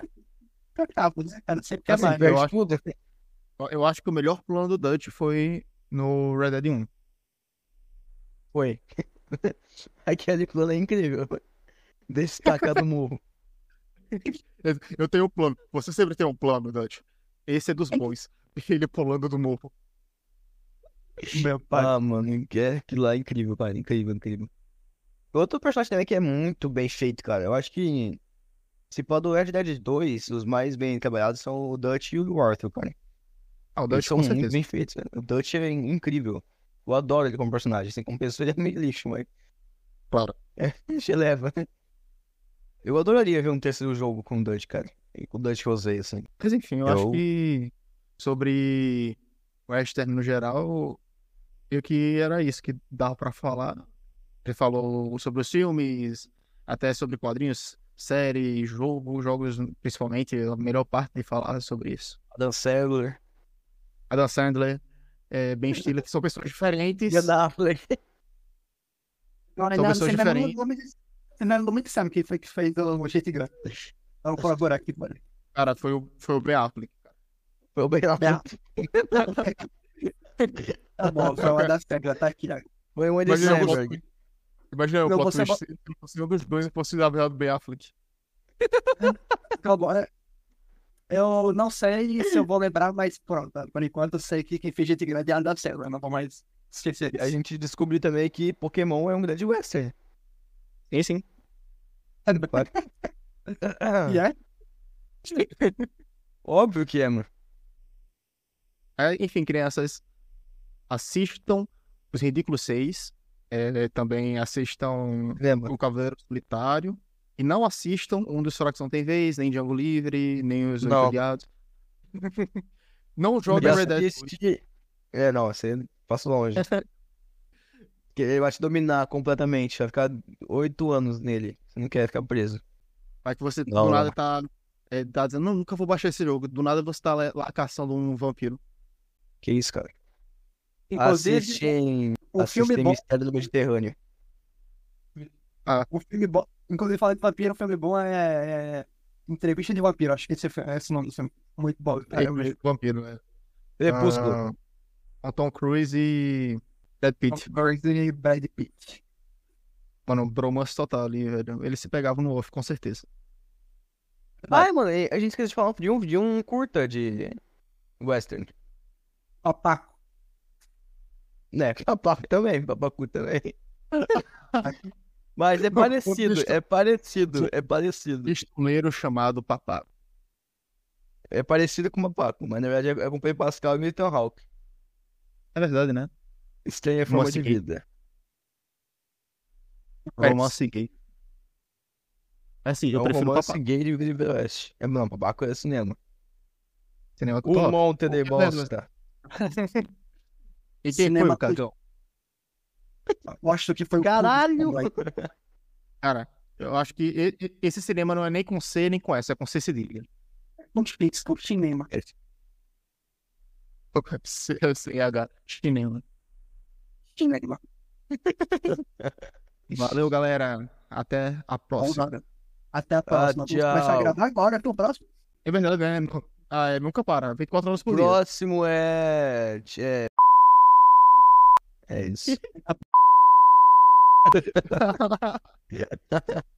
acaba, né? Cara, sempre quer Assim, mais. eu acho- tudo. Eu acho que o melhor plano do Dutch foi no Red Dead 1. Foi. <laughs> Aquele plano é incrível. Destacar do <laughs> morro. Eu- Eu tenho um plano. Você sempre tem um plano, Dutch. Esse é dos bons. Ele pulando do morro. Meu pai. Ah, mano, que é- aquilo lá é incrível, cara. Incrível, incrível. Outro personagem também que é muito bem feito, cara. Eu acho que. Se pá do Red Dead 2, os mais bem trabalhados são o Dutch e o Arthur, cara. Ah, o Dutch são com muito certeza. bem feitos, cara. O Dutch é incrível. Eu adoro ele como personagem. Assim, como pessoa, ele é meio lixo, mas. Claro. <laughs> É, se leva. Eu adoraria ver um terceiro jogo com o Dutch, cara. E com o Dutch Rosé, assim. Mas enfim, eu, acho Eu- que sobre o Western no geral, eu que era isso que dava pra falar. Ele falou sobre os filmes, até sobre quadrinhos, série, jogo, jogos principalmente, a melhor parte de falar sobre isso. Adam Sandler. Adam Sandler, é, Ben <laughs> Stiller, que são pessoas diferentes. Ben Affleck. Não, São não, pessoas você não é diferentes. o nome de- Você não é o nome de Sam que foi que fez o Jeito Grande. Vamos colaborar aqui, mano. Cara, foi o, foi o Ben Affleck. Foi o Ben Affleck. <laughs> Tá bom, foi uma das regras, tá aqui. ó. Foi um Andy Imagina, eu. Imagina o Não, plot você twist, se fosse um dos dois fosse na verdade do Ben Affleck. <laughs> Calma, é- Eu não sei se eu vou lembrar, mas pronto. Por enquanto eu sei que quem fez Gente Grande é a Adam Sandler. Não vou mais esquecer A disso. gente descobriu também que Pokémon é um grande western. Sim, sim. <laughs> E é? <laughs> Óbvio que é, mano. É, enfim, crianças, assistam Os Ridículos 6. É, também assistam É, mano. O Cavaleiro Solitário. E não assistam um dos Fracos Não Tem Vez, nem Django Livre, nem Os Oito Não. Odiados. <laughs> não joguem Red Dead 2. assiste- É, não, você passa longe. Porque ele vai te dominar completamente. Vai ficar oito anos nele. Você não quer ficar preso. Vai que você Não, do não. nada tá, é, tá dizendo, não, nunca vou baixar esse jogo. Do nada você tá lá, lá caçando um vampiro. Que isso, cara. Inclusive, Assistem. o filme Assistem bom. Mistério do Mediterrâneo. O filme bom. Inclusive, falando de vampiro, o filme bom é, é Entrevista de Vampiro. Acho que esse é esse nome do filme. Muito bom. É, É, eu- vampiro, né? Crepúsculo. Ah, Tom Cruise e Brad Pitt. Birds e Brad Pitt. Mano, bromance total ali, velho. Eles se pegavam no off, com certeza. Ai, mano, a gente esqueceu de falar de um, de um curta de western. Opaco. Né, <laughs> papacu também, papacu também. Mas é parecido, é parecido, é parecido. Pistoleiro chamado Papá. É parecido com papacu, mas na verdade é com Pedro Pascal e Milton Hawk. É verdade, né? Estranha forma de gay. vida. Romance gay. É assim, É eu um prefiro romance Papá. gay de Velho Oeste. É, não, papacu é cinema. Cinema O top. monte de É bosta. <laughs> E quem Cinema foi o cagão? Eu acho que foi o Caralho! <laughs> Cara, eu acho que esse cinema não é nem com C nem com S, é com C cedilha. Não fez com cinema. C- CH, cinema. Cinema. <laughs> Valeu, galera. Até a próxima. Vamos. Até a próxima. Vamos tchau. começar a gravar agora. Até o próximo. É verdade, né? Ah, é, nunca para. 24 horas por dia. Próximo é. É, é isso. <laughs> <laughs> <laughs>